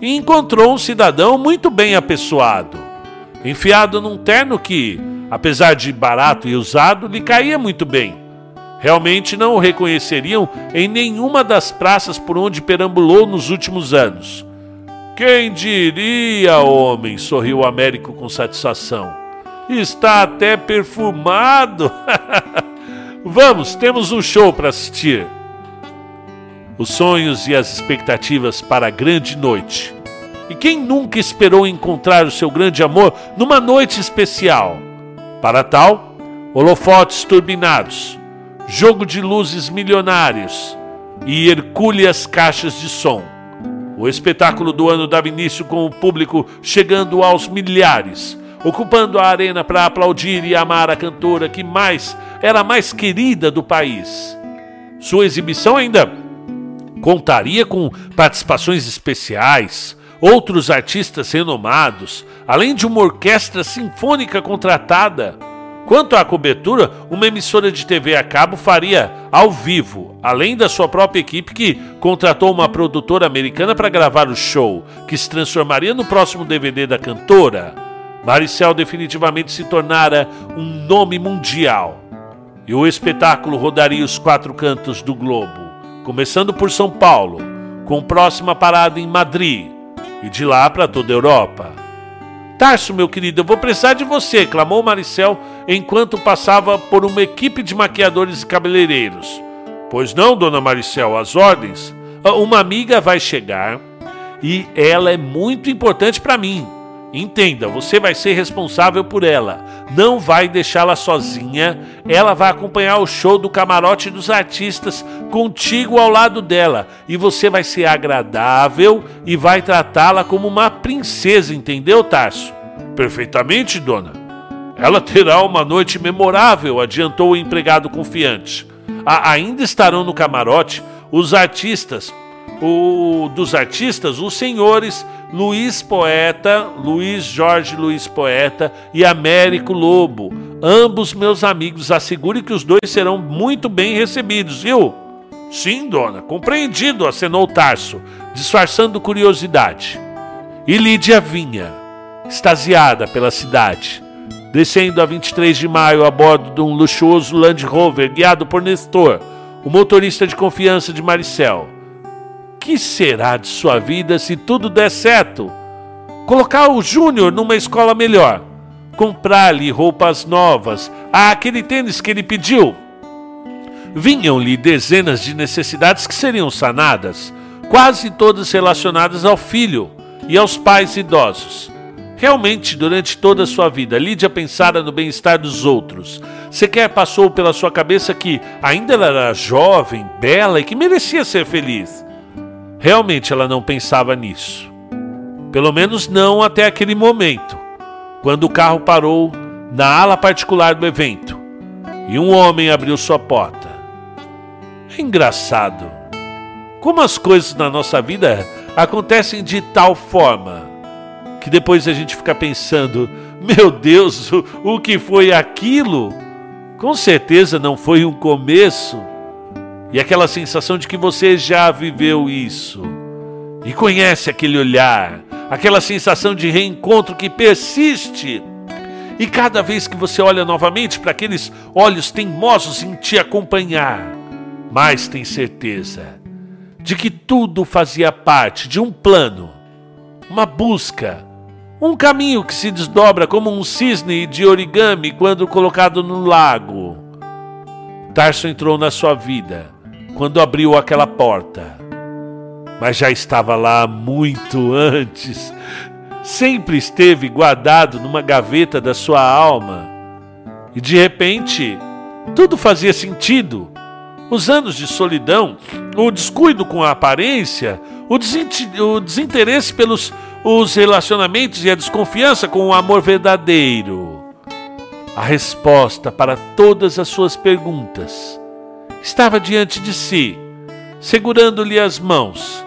e encontrou um cidadão muito bem apessoado, enfiado num terno que, apesar de barato e usado, lhe caía muito bem. Realmente não o reconheceriam em nenhuma das praças por onde perambulou nos últimos anos. Quem diria, homem? sorriu Américo com satisfação. Está até perfumado. [LAUGHS] Vamos, temos um show para assistir. Os sonhos e as expectativas para a grande noite. E quem nunca esperou encontrar o seu grande amor numa noite especial? Para tal, holofotes turbinados, jogo de luzes milionários e hercúleas caixas de som. O espetáculo do ano dava início com o público chegando aos milhares ocupando a arena para aplaudir e amar a cantora que mais era a mais querida do país. Sua exibição ainda contaria com participações especiais, outros artistas renomados, além de uma orquestra sinfônica contratada. Quanto à cobertura, uma emissora de TV a cabo faria ao vivo, além da sua própria equipe que contratou uma produtora americana para gravar o show, que se transformaria no próximo DVD da cantora. Maricel definitivamente se tornara um nome mundial. E o espetáculo rodaria os quatro cantos do globo, começando por São Paulo, com próxima parada em Madrid e de lá para toda a Europa. Tarso, meu querido, eu vou precisar de você, clamou Maricel enquanto passava por uma equipe de maquiadores e cabeleireiros. Pois não, dona Maricel, as ordens. Ah, uma amiga vai chegar e ela é muito importante para mim. Entenda, você vai ser responsável por ela. Não vai deixá-la sozinha. Ela vai acompanhar o show do camarote dos artistas contigo ao lado dela. E você vai ser agradável e vai tratá-la como uma princesa, entendeu, Tarso? Perfeitamente, dona. Ela terá uma noite memorável, adiantou o empregado confiante. A ainda estarão no camarote os artistas, o dos artistas, os senhores Luiz Poeta, Luiz Jorge Luiz Poeta e Américo Lobo, ambos meus amigos. Assegure que os dois serão muito bem recebidos, viu? Sim, dona, compreendido, acenou Tarso, disfarçando curiosidade. E Lídia vinha, extasiada pela cidade, descendo a 23 de maio a bordo de um luxuoso Land Rover guiado por Nestor, o motorista de confiança de Maricel que será de sua vida se tudo der certo? Colocar o Júnior numa escola melhor, comprar-lhe roupas novas, ah, aquele tênis que ele pediu. Vinham-lhe dezenas de necessidades que seriam sanadas, quase todas relacionadas ao filho e aos pais idosos. Realmente, durante toda a sua vida, Lídia pensara no bem-estar dos outros. Sequer passou pela sua cabeça que ainda ela era jovem, bela e que merecia ser feliz. Realmente ela não pensava nisso. Pelo menos não até aquele momento, quando o carro parou na ala particular do evento e um homem abriu sua porta. É engraçado como as coisas na nossa vida acontecem de tal forma que depois a gente fica pensando: meu Deus, o, o que foi aquilo? Com certeza não foi um começo. E aquela sensação de que você já viveu isso e conhece aquele olhar, aquela sensação de reencontro que persiste. E cada vez que você olha novamente para aqueles olhos teimosos em te acompanhar, mais tem certeza de que tudo fazia parte de um plano, uma busca, um caminho que se desdobra como um cisne de origami quando colocado no lago. Tarso entrou na sua vida quando abriu aquela porta, mas já estava lá muito antes sempre esteve guardado numa gaveta da sua alma. E de repente, tudo fazia sentido. Os anos de solidão, o descuido com a aparência, o, o desinteresse pelos os relacionamentos e a desconfiança com o amor verdadeiro. A resposta para todas as suas perguntas estava diante de si, segurando-lhe as mãos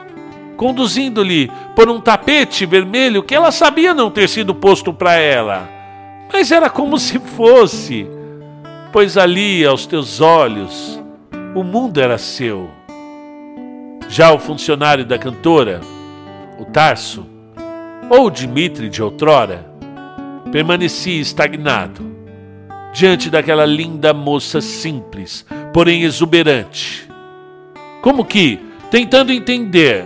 conduzindo-lhe por um tapete vermelho que ela sabia não ter sido posto para ela. Mas era como se fosse, pois ali, aos teus olhos, o mundo era seu. Já o funcionário da cantora, o Tarso, ou Dimitri de outrora, permanecia estagnado diante daquela linda moça simples, porém exuberante. Como que, tentando entender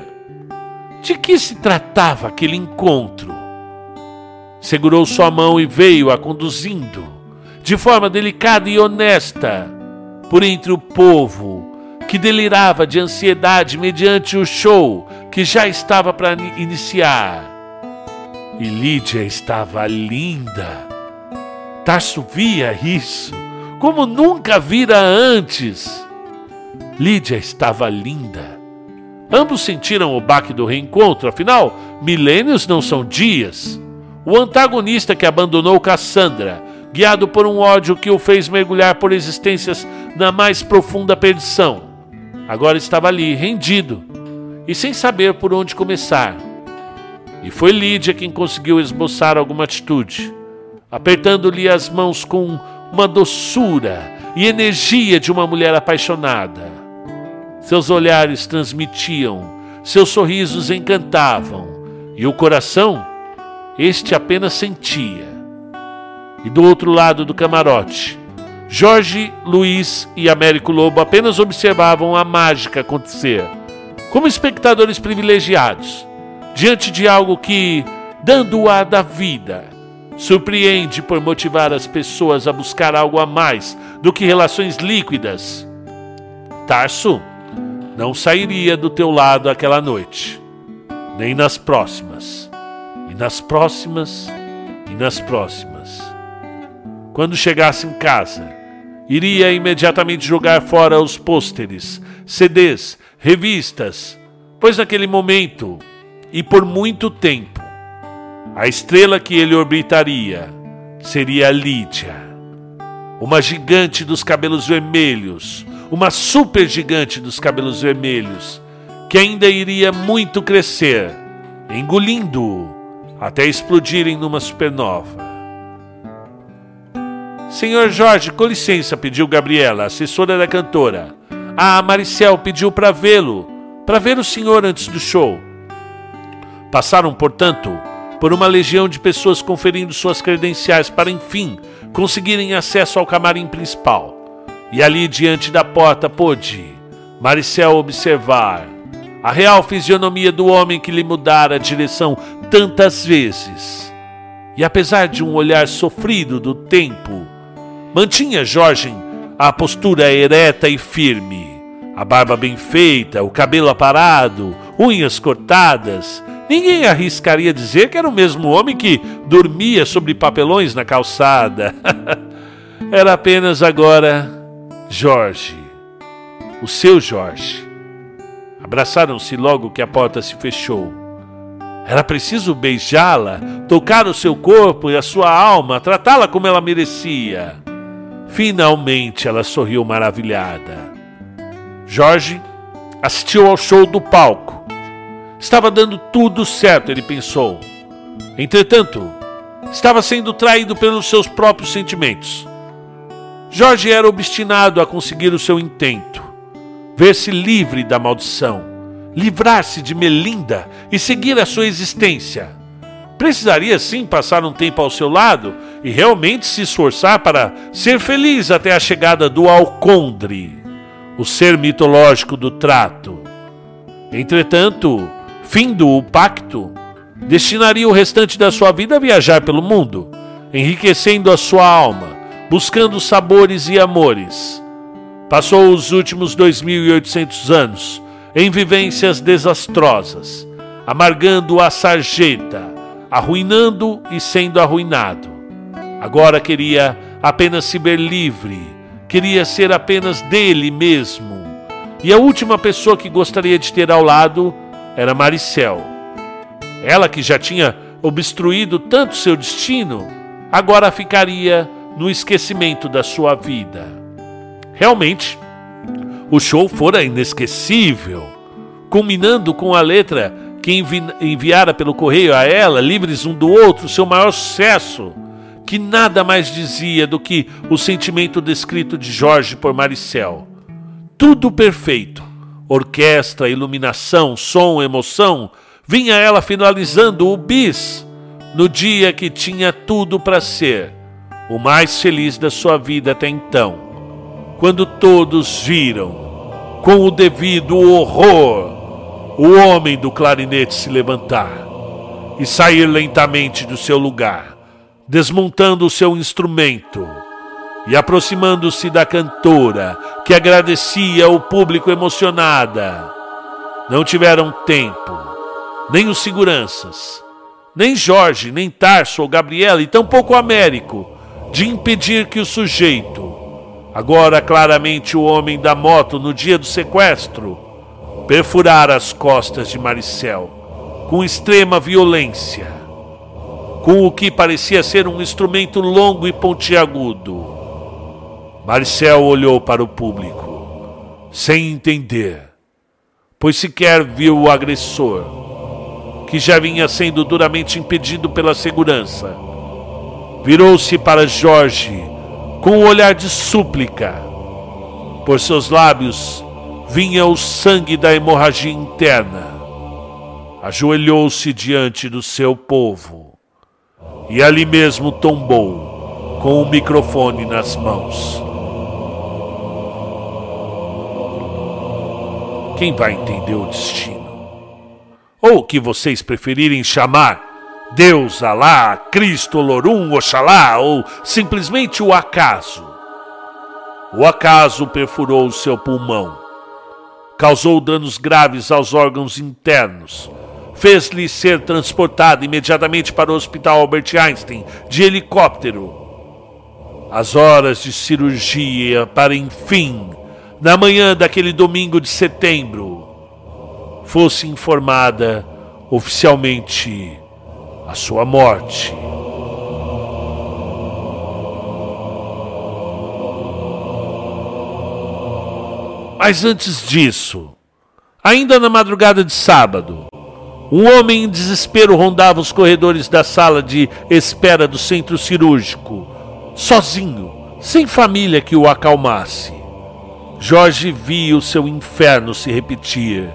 de que se tratava aquele encontro? Segurou sua mão e veio-a conduzindo, de forma delicada e honesta, por entre o povo que delirava de ansiedade mediante o show que já estava para iniciar. E Lídia estava linda. Tarso via isso, como nunca vira antes. Lídia estava linda Ambos sentiram o baque do reencontro, afinal, milênios não são dias. O antagonista que abandonou Cassandra, guiado por um ódio que o fez mergulhar por existências na mais profunda perdição, agora estava ali, rendido e sem saber por onde começar. E foi Lídia quem conseguiu esboçar alguma atitude, apertando-lhe as mãos com uma doçura e energia de uma mulher apaixonada. Seus olhares transmitiam, seus sorrisos encantavam, e o coração, este apenas sentia. E do outro lado do camarote, Jorge, Luiz e Américo Lobo apenas observavam a mágica acontecer, como espectadores privilegiados, diante de algo que, dando o ar da vida, surpreende por motivar as pessoas a buscar algo a mais do que relações líquidas. Tarso não sairia do teu lado aquela noite, nem nas próximas, e nas próximas, e nas próximas. Quando chegasse em casa, iria imediatamente jogar fora os pôsteres, CDs, revistas, pois naquele momento, e por muito tempo, a estrela que ele orbitaria seria Lídia, uma gigante dos cabelos vermelhos, uma super gigante dos cabelos vermelhos, que ainda iria muito crescer, engolindo-o até explodirem numa supernova. Senhor Jorge, com licença, pediu Gabriela, assessora da cantora. Ah, Maricel pediu para vê-lo, para ver o senhor antes do show. Passaram, portanto, por uma legião de pessoas conferindo suas credenciais para, enfim, conseguirem acesso ao camarim principal. E ali diante da porta pôde Maricel observar a real fisionomia do homem que lhe mudara a direção tantas vezes. E apesar de um olhar sofrido do tempo, mantinha Jorge a postura ereta e firme, a barba bem feita, o cabelo aparado, unhas cortadas. Ninguém arriscaria dizer que era o mesmo homem que dormia sobre papelões na calçada. [LAUGHS] era apenas agora Jorge, o seu Jorge. Abraçaram-se logo que a porta se fechou. Era preciso beijá-la, tocar o seu corpo e a sua alma, tratá-la como ela merecia. Finalmente ela sorriu maravilhada. Jorge assistiu ao show do palco. Estava dando tudo certo, ele pensou. Entretanto, estava sendo traído pelos seus próprios sentimentos. Jorge era obstinado a conseguir o seu intento, ver-se livre da maldição, livrar-se de Melinda e seguir a sua existência. Precisaria sim passar um tempo ao seu lado e realmente se esforçar para ser feliz até a chegada do Alcondre, o ser mitológico do trato. Entretanto, findo o pacto, destinaria o restante da sua vida a viajar pelo mundo, enriquecendo a sua alma, buscando sabores e amores. Passou os últimos 2.800 anos em vivências desastrosas, amargando a sarjeta, arruinando e sendo arruinado. Agora queria apenas se ver livre, queria ser apenas dele mesmo. E a última pessoa que gostaria de ter ao lado era Maricel ela que já tinha obstruído tanto seu destino, agora ficaria no esquecimento da sua vida. Realmente, o show fora inesquecível, culminando com a letra que envi enviara pelo correio a ela, livres um do outro, seu maior sucesso, que nada mais dizia do que o sentimento descrito de Jorge por Maricel. Tudo perfeito: orquestra, iluminação, som, emoção, vinha ela finalizando o bis no dia que tinha tudo para ser o mais feliz da sua vida até então. Quando todos viram, com o devido horror, o homem do clarinete se levantar e sair lentamente do seu lugar, desmontando o seu instrumento e aproximando-se da cantora, que agradecia o público emocionada. Não tiveram tempo nem os seguranças, nem Jorge, nem Tarso ou Gabriela e tampouco Américo, de impedir que o sujeito, agora claramente o homem da moto no dia do sequestro, perfurara as costas de Maricel com extrema violência, com o que parecia ser um instrumento longo e pontiagudo. Maricel olhou para o público, sem entender, pois sequer viu o agressor que já vinha sendo duramente impedido pela segurança. Virou-se para Jorge com um olhar de súplica. Por seus lábios vinha o sangue da hemorragia interna. Ajoelhou-se diante do seu povo e ali mesmo tombou com o microfone nas mãos. Quem vai entender o destino? ou o que vocês preferirem chamar, Deus, Alá, Cristo, Lorum, Oxalá, ou simplesmente o acaso. O acaso perfurou o seu pulmão, causou danos graves aos órgãos internos, fez-lhe ser transportado imediatamente para o Hospital Albert Einstein de helicóptero. As horas de cirurgia para, enfim, na manhã daquele domingo de setembro, fosse informada oficialmente a sua morte. Mas antes disso, ainda na madrugada de sábado, um homem em desespero rondava os corredores da sala de espera do centro cirúrgico, sozinho, sem família que o acalmasse. Jorge via o seu inferno se repetir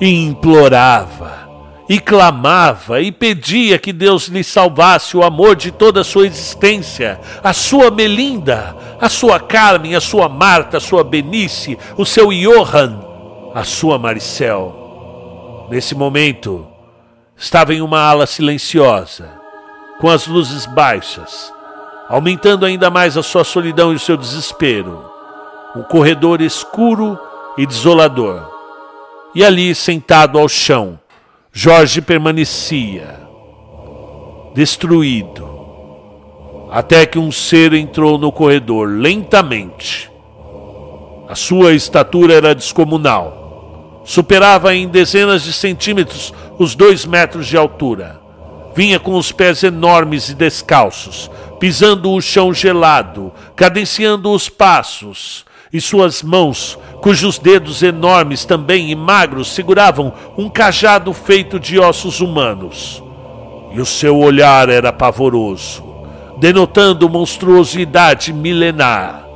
e implorava, e clamava, e pedia que Deus lhe salvasse o amor de toda a sua existência, a sua Melinda, a sua Carmen, a sua Marta, a sua Benice, o seu Johan, a sua Maricel. Nesse momento, estava em uma ala silenciosa, com as luzes baixas, aumentando ainda mais a sua solidão e o seu desespero. Um corredor escuro e desolador e ali, sentado ao chão, Jorge permanecia, destruído, até que um ser entrou no corredor lentamente. A sua estatura era descomunal, superava em dezenas de centímetros os dois metros de altura. Vinha com os pés enormes e descalços, pisando o chão gelado, cadenciando os passos, e suas mãos, cujos dedos enormes também e magros seguravam um cajado feito de ossos humanos. e o seu olhar era pavoroso, denotando monstruosidade milenar.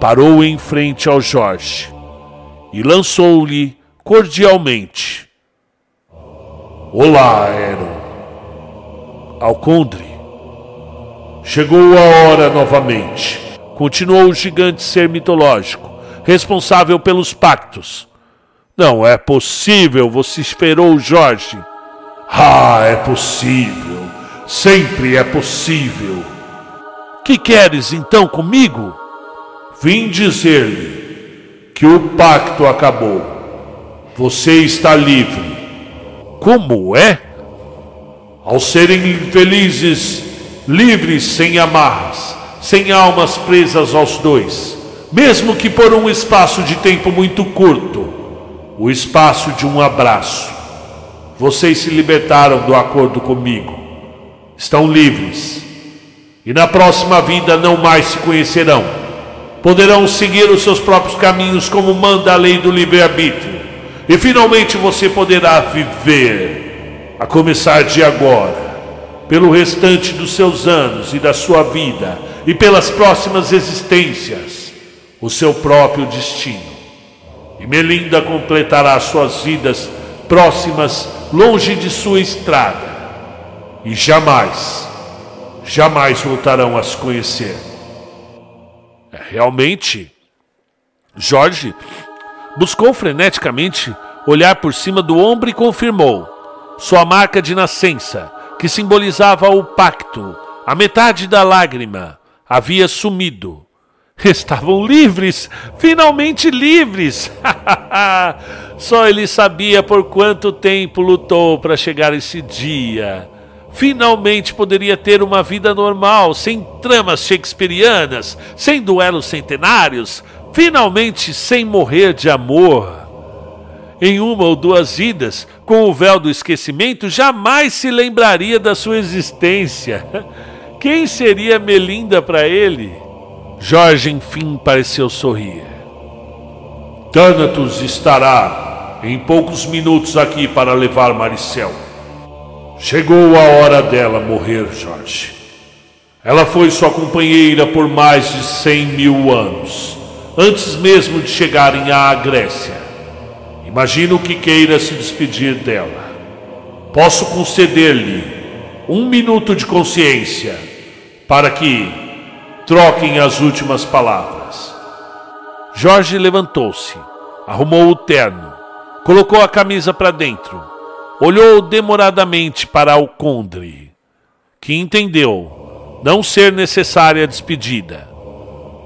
Parou em frente ao Jorge e lançou-lhe cordialmente: Olá, Eron. Alcondre. Chegou a hora novamente, continuou o gigante ser mitológico, responsável pelos pactos. Não é possível, vociferou Jorge. Ah, é possível. Sempre é possível. Que queres então comigo? Vim dizer-lhe que o pacto acabou. Você está livre. Como é? Ao serem felizes, livres sem amarras, sem almas presas aos dois, mesmo que por um espaço de tempo muito curto o espaço de um abraço vocês se libertaram do acordo comigo. Estão livres. E na próxima vida não mais se conhecerão. Poderão seguir os seus próprios caminhos como manda a lei do livre-arbítrio. E finalmente você poderá viver, a começar de agora, pelo restante dos seus anos e da sua vida, e pelas próximas existências, o seu próprio destino. E Melinda completará suas vidas próximas longe de sua estrada, e jamais, jamais voltarão a se conhecer. É, realmente, Jorge buscou freneticamente olhar por cima do ombro e confirmou sua marca de nascença, que simbolizava o pacto, a metade da lágrima, havia sumido. Estavam livres, finalmente livres! [LAUGHS] Só ele sabia por quanto tempo lutou para chegar esse dia. Finalmente poderia ter uma vida normal, sem tramas shakespearianas, sem duelos centenários, finalmente sem morrer de amor. Em uma ou duas idas, com o véu do esquecimento, jamais se lembraria da sua existência. [LAUGHS] Quem seria Melinda para ele? Jorge enfim pareceu sorrir. Thanatos estará em poucos minutos aqui para levar Maricel. Chegou a hora dela morrer, Jorge. Ela foi sua companheira por mais de cem mil anos, antes mesmo de chegarem à Grécia. Imagino que queira se despedir dela. Posso conceder-lhe um minuto de consciência para que troquem as últimas palavras. Jorge levantou-se, arrumou o terno, colocou a camisa para dentro, olhou demoradamente para Alcondre, que entendeu não ser necessária a despedida.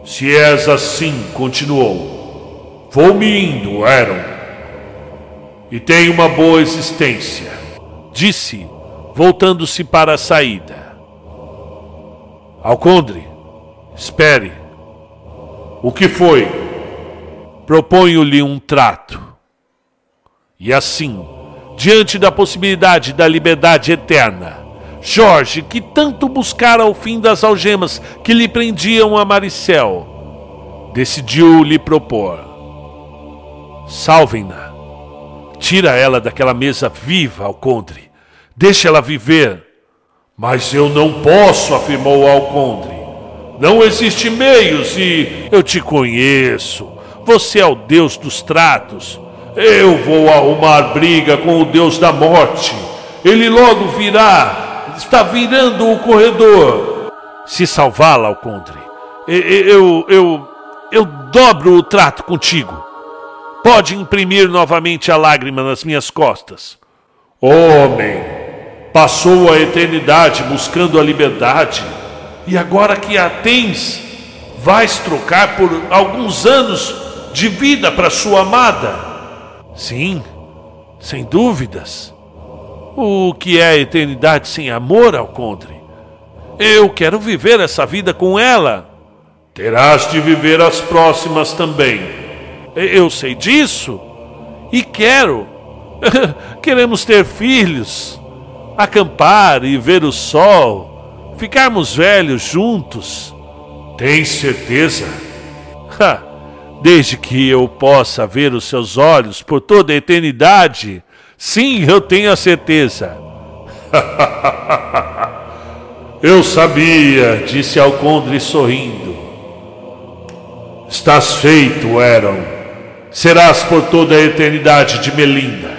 Se és assim, continuou, vou-me indo, Aaron, e tenho uma boa existência, disse, voltando-se para a saída. Alcondre, espere. O que foi? proponho-lhe um trato. E assim, diante da possibilidade da liberdade eterna, Jorge, que tanto buscara o fim das algemas que lhe prendiam a Maricel, decidiu lhe propor: salvem-na, tira ela daquela mesa viva, Alcondre, deixa ela viver. Mas eu não posso, afirmou Alcondre. Não existe meios e eu te conheço. Você é o Deus dos tratos. Eu vou arrumar briga com o Deus da morte. Ele logo virá. Está virando o corredor. Se salvá-la, Alcondre, eu, eu, eu dobro o trato contigo. Pode imprimir novamente a lágrima nas minhas costas. Homem, passou a eternidade buscando a liberdade, e agora que a tens, vais trocar por alguns anos de vida para sua amada? Sim, sem dúvidas. O que é a eternidade sem amor, Alcondre? Eu quero viver essa vida com ela. Terás de viver as próximas também. Eu sei disso e quero. [LAUGHS] Queremos ter filhos, acampar e ver o sol, ficarmos velhos juntos. Tens certeza? Ha! desde que eu possa ver os seus olhos por toda a eternidade. Sim, eu tenho a certeza. [LAUGHS] Eu sabia, disse Alcondre sorrindo. Estás feito, Eron. Serás por toda a eternidade de Melinda,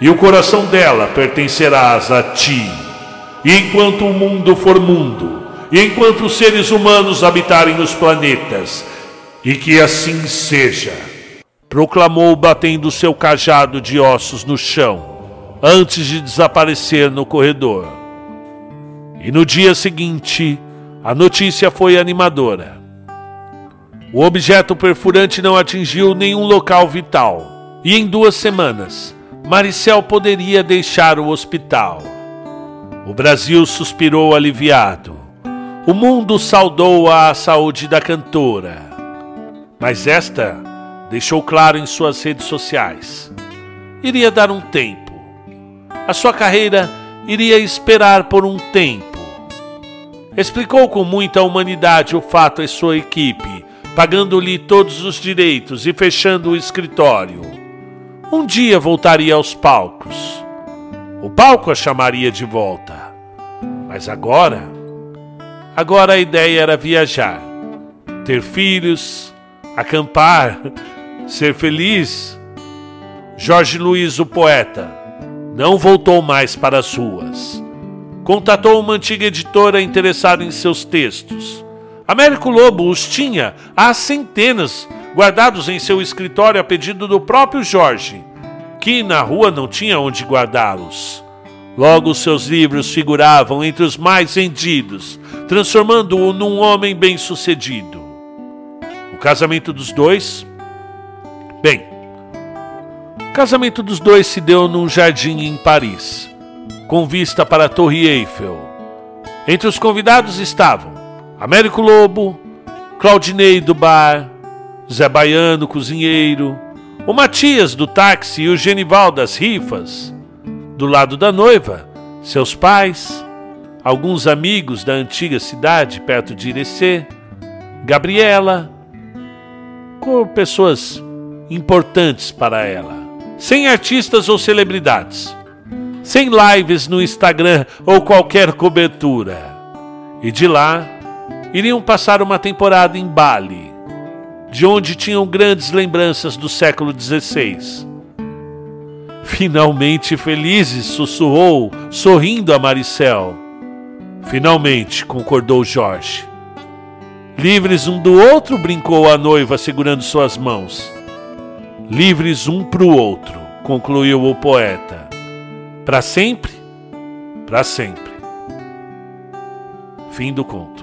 e o coração dela pertencerás a ti. E enquanto o mundo for mundo, e enquanto os seres humanos habitarem os planetas, e que assim seja, proclamou batendo seu cajado de ossos no chão, antes de desaparecer no corredor. E no dia seguinte, a notícia foi animadora. O objeto perfurante não atingiu nenhum local vital, e em duas semanas, Maricel poderia deixar o hospital. O Brasil suspirou aliviado. O mundo saudou a saúde da cantora. Mas esta deixou claro em suas redes sociais: iria dar um tempo. A sua carreira iria esperar por um tempo. Explicou com muita humanidade o fato à sua equipe, pagando-lhe todos os direitos e fechando o escritório. Um dia voltaria aos palcos. O palco a chamaria de volta. Mas agora, agora a ideia era viajar, ter filhos, acampar, [LAUGHS] ser feliz. Jorge Luiz, o poeta, não voltou mais para as ruas. Contatou uma antiga editora interessada em seus textos. Américo Lobo os tinha há centenas guardados em seu escritório a pedido do próprio Jorge, que na rua não tinha onde guardá-los. Logo, seus livros figuravam entre os mais vendidos, transformando-o num homem bem-sucedido. O casamento dos dois? Bem, o casamento dos dois se deu num jardim em Paris, com vista para a Torre Eiffel. Entre os convidados estavam Américo Lobo, Claudinei do bar, Zé Baiano, cozinheiro, o Matias do táxi e o Genival das rifas. Do lado da noiva, seus pais, alguns amigos da antiga cidade perto de Irecê, Gabriela, com pessoas importantes para ela, sem artistas ou celebridades, sem lives no Instagram ou qualquer cobertura. E de lá, iriam passar uma temporada em Bali, de onde tinham grandes lembranças do século XVI. Finalmente felizes, sussurrou, sorrindo a Maricel. Finalmente, concordou Jorge. Livres um do outro, brincou a noiva, segurando suas mãos. Livres um para o outro, concluiu o poeta. Para sempre? Para sempre. Fim do conto.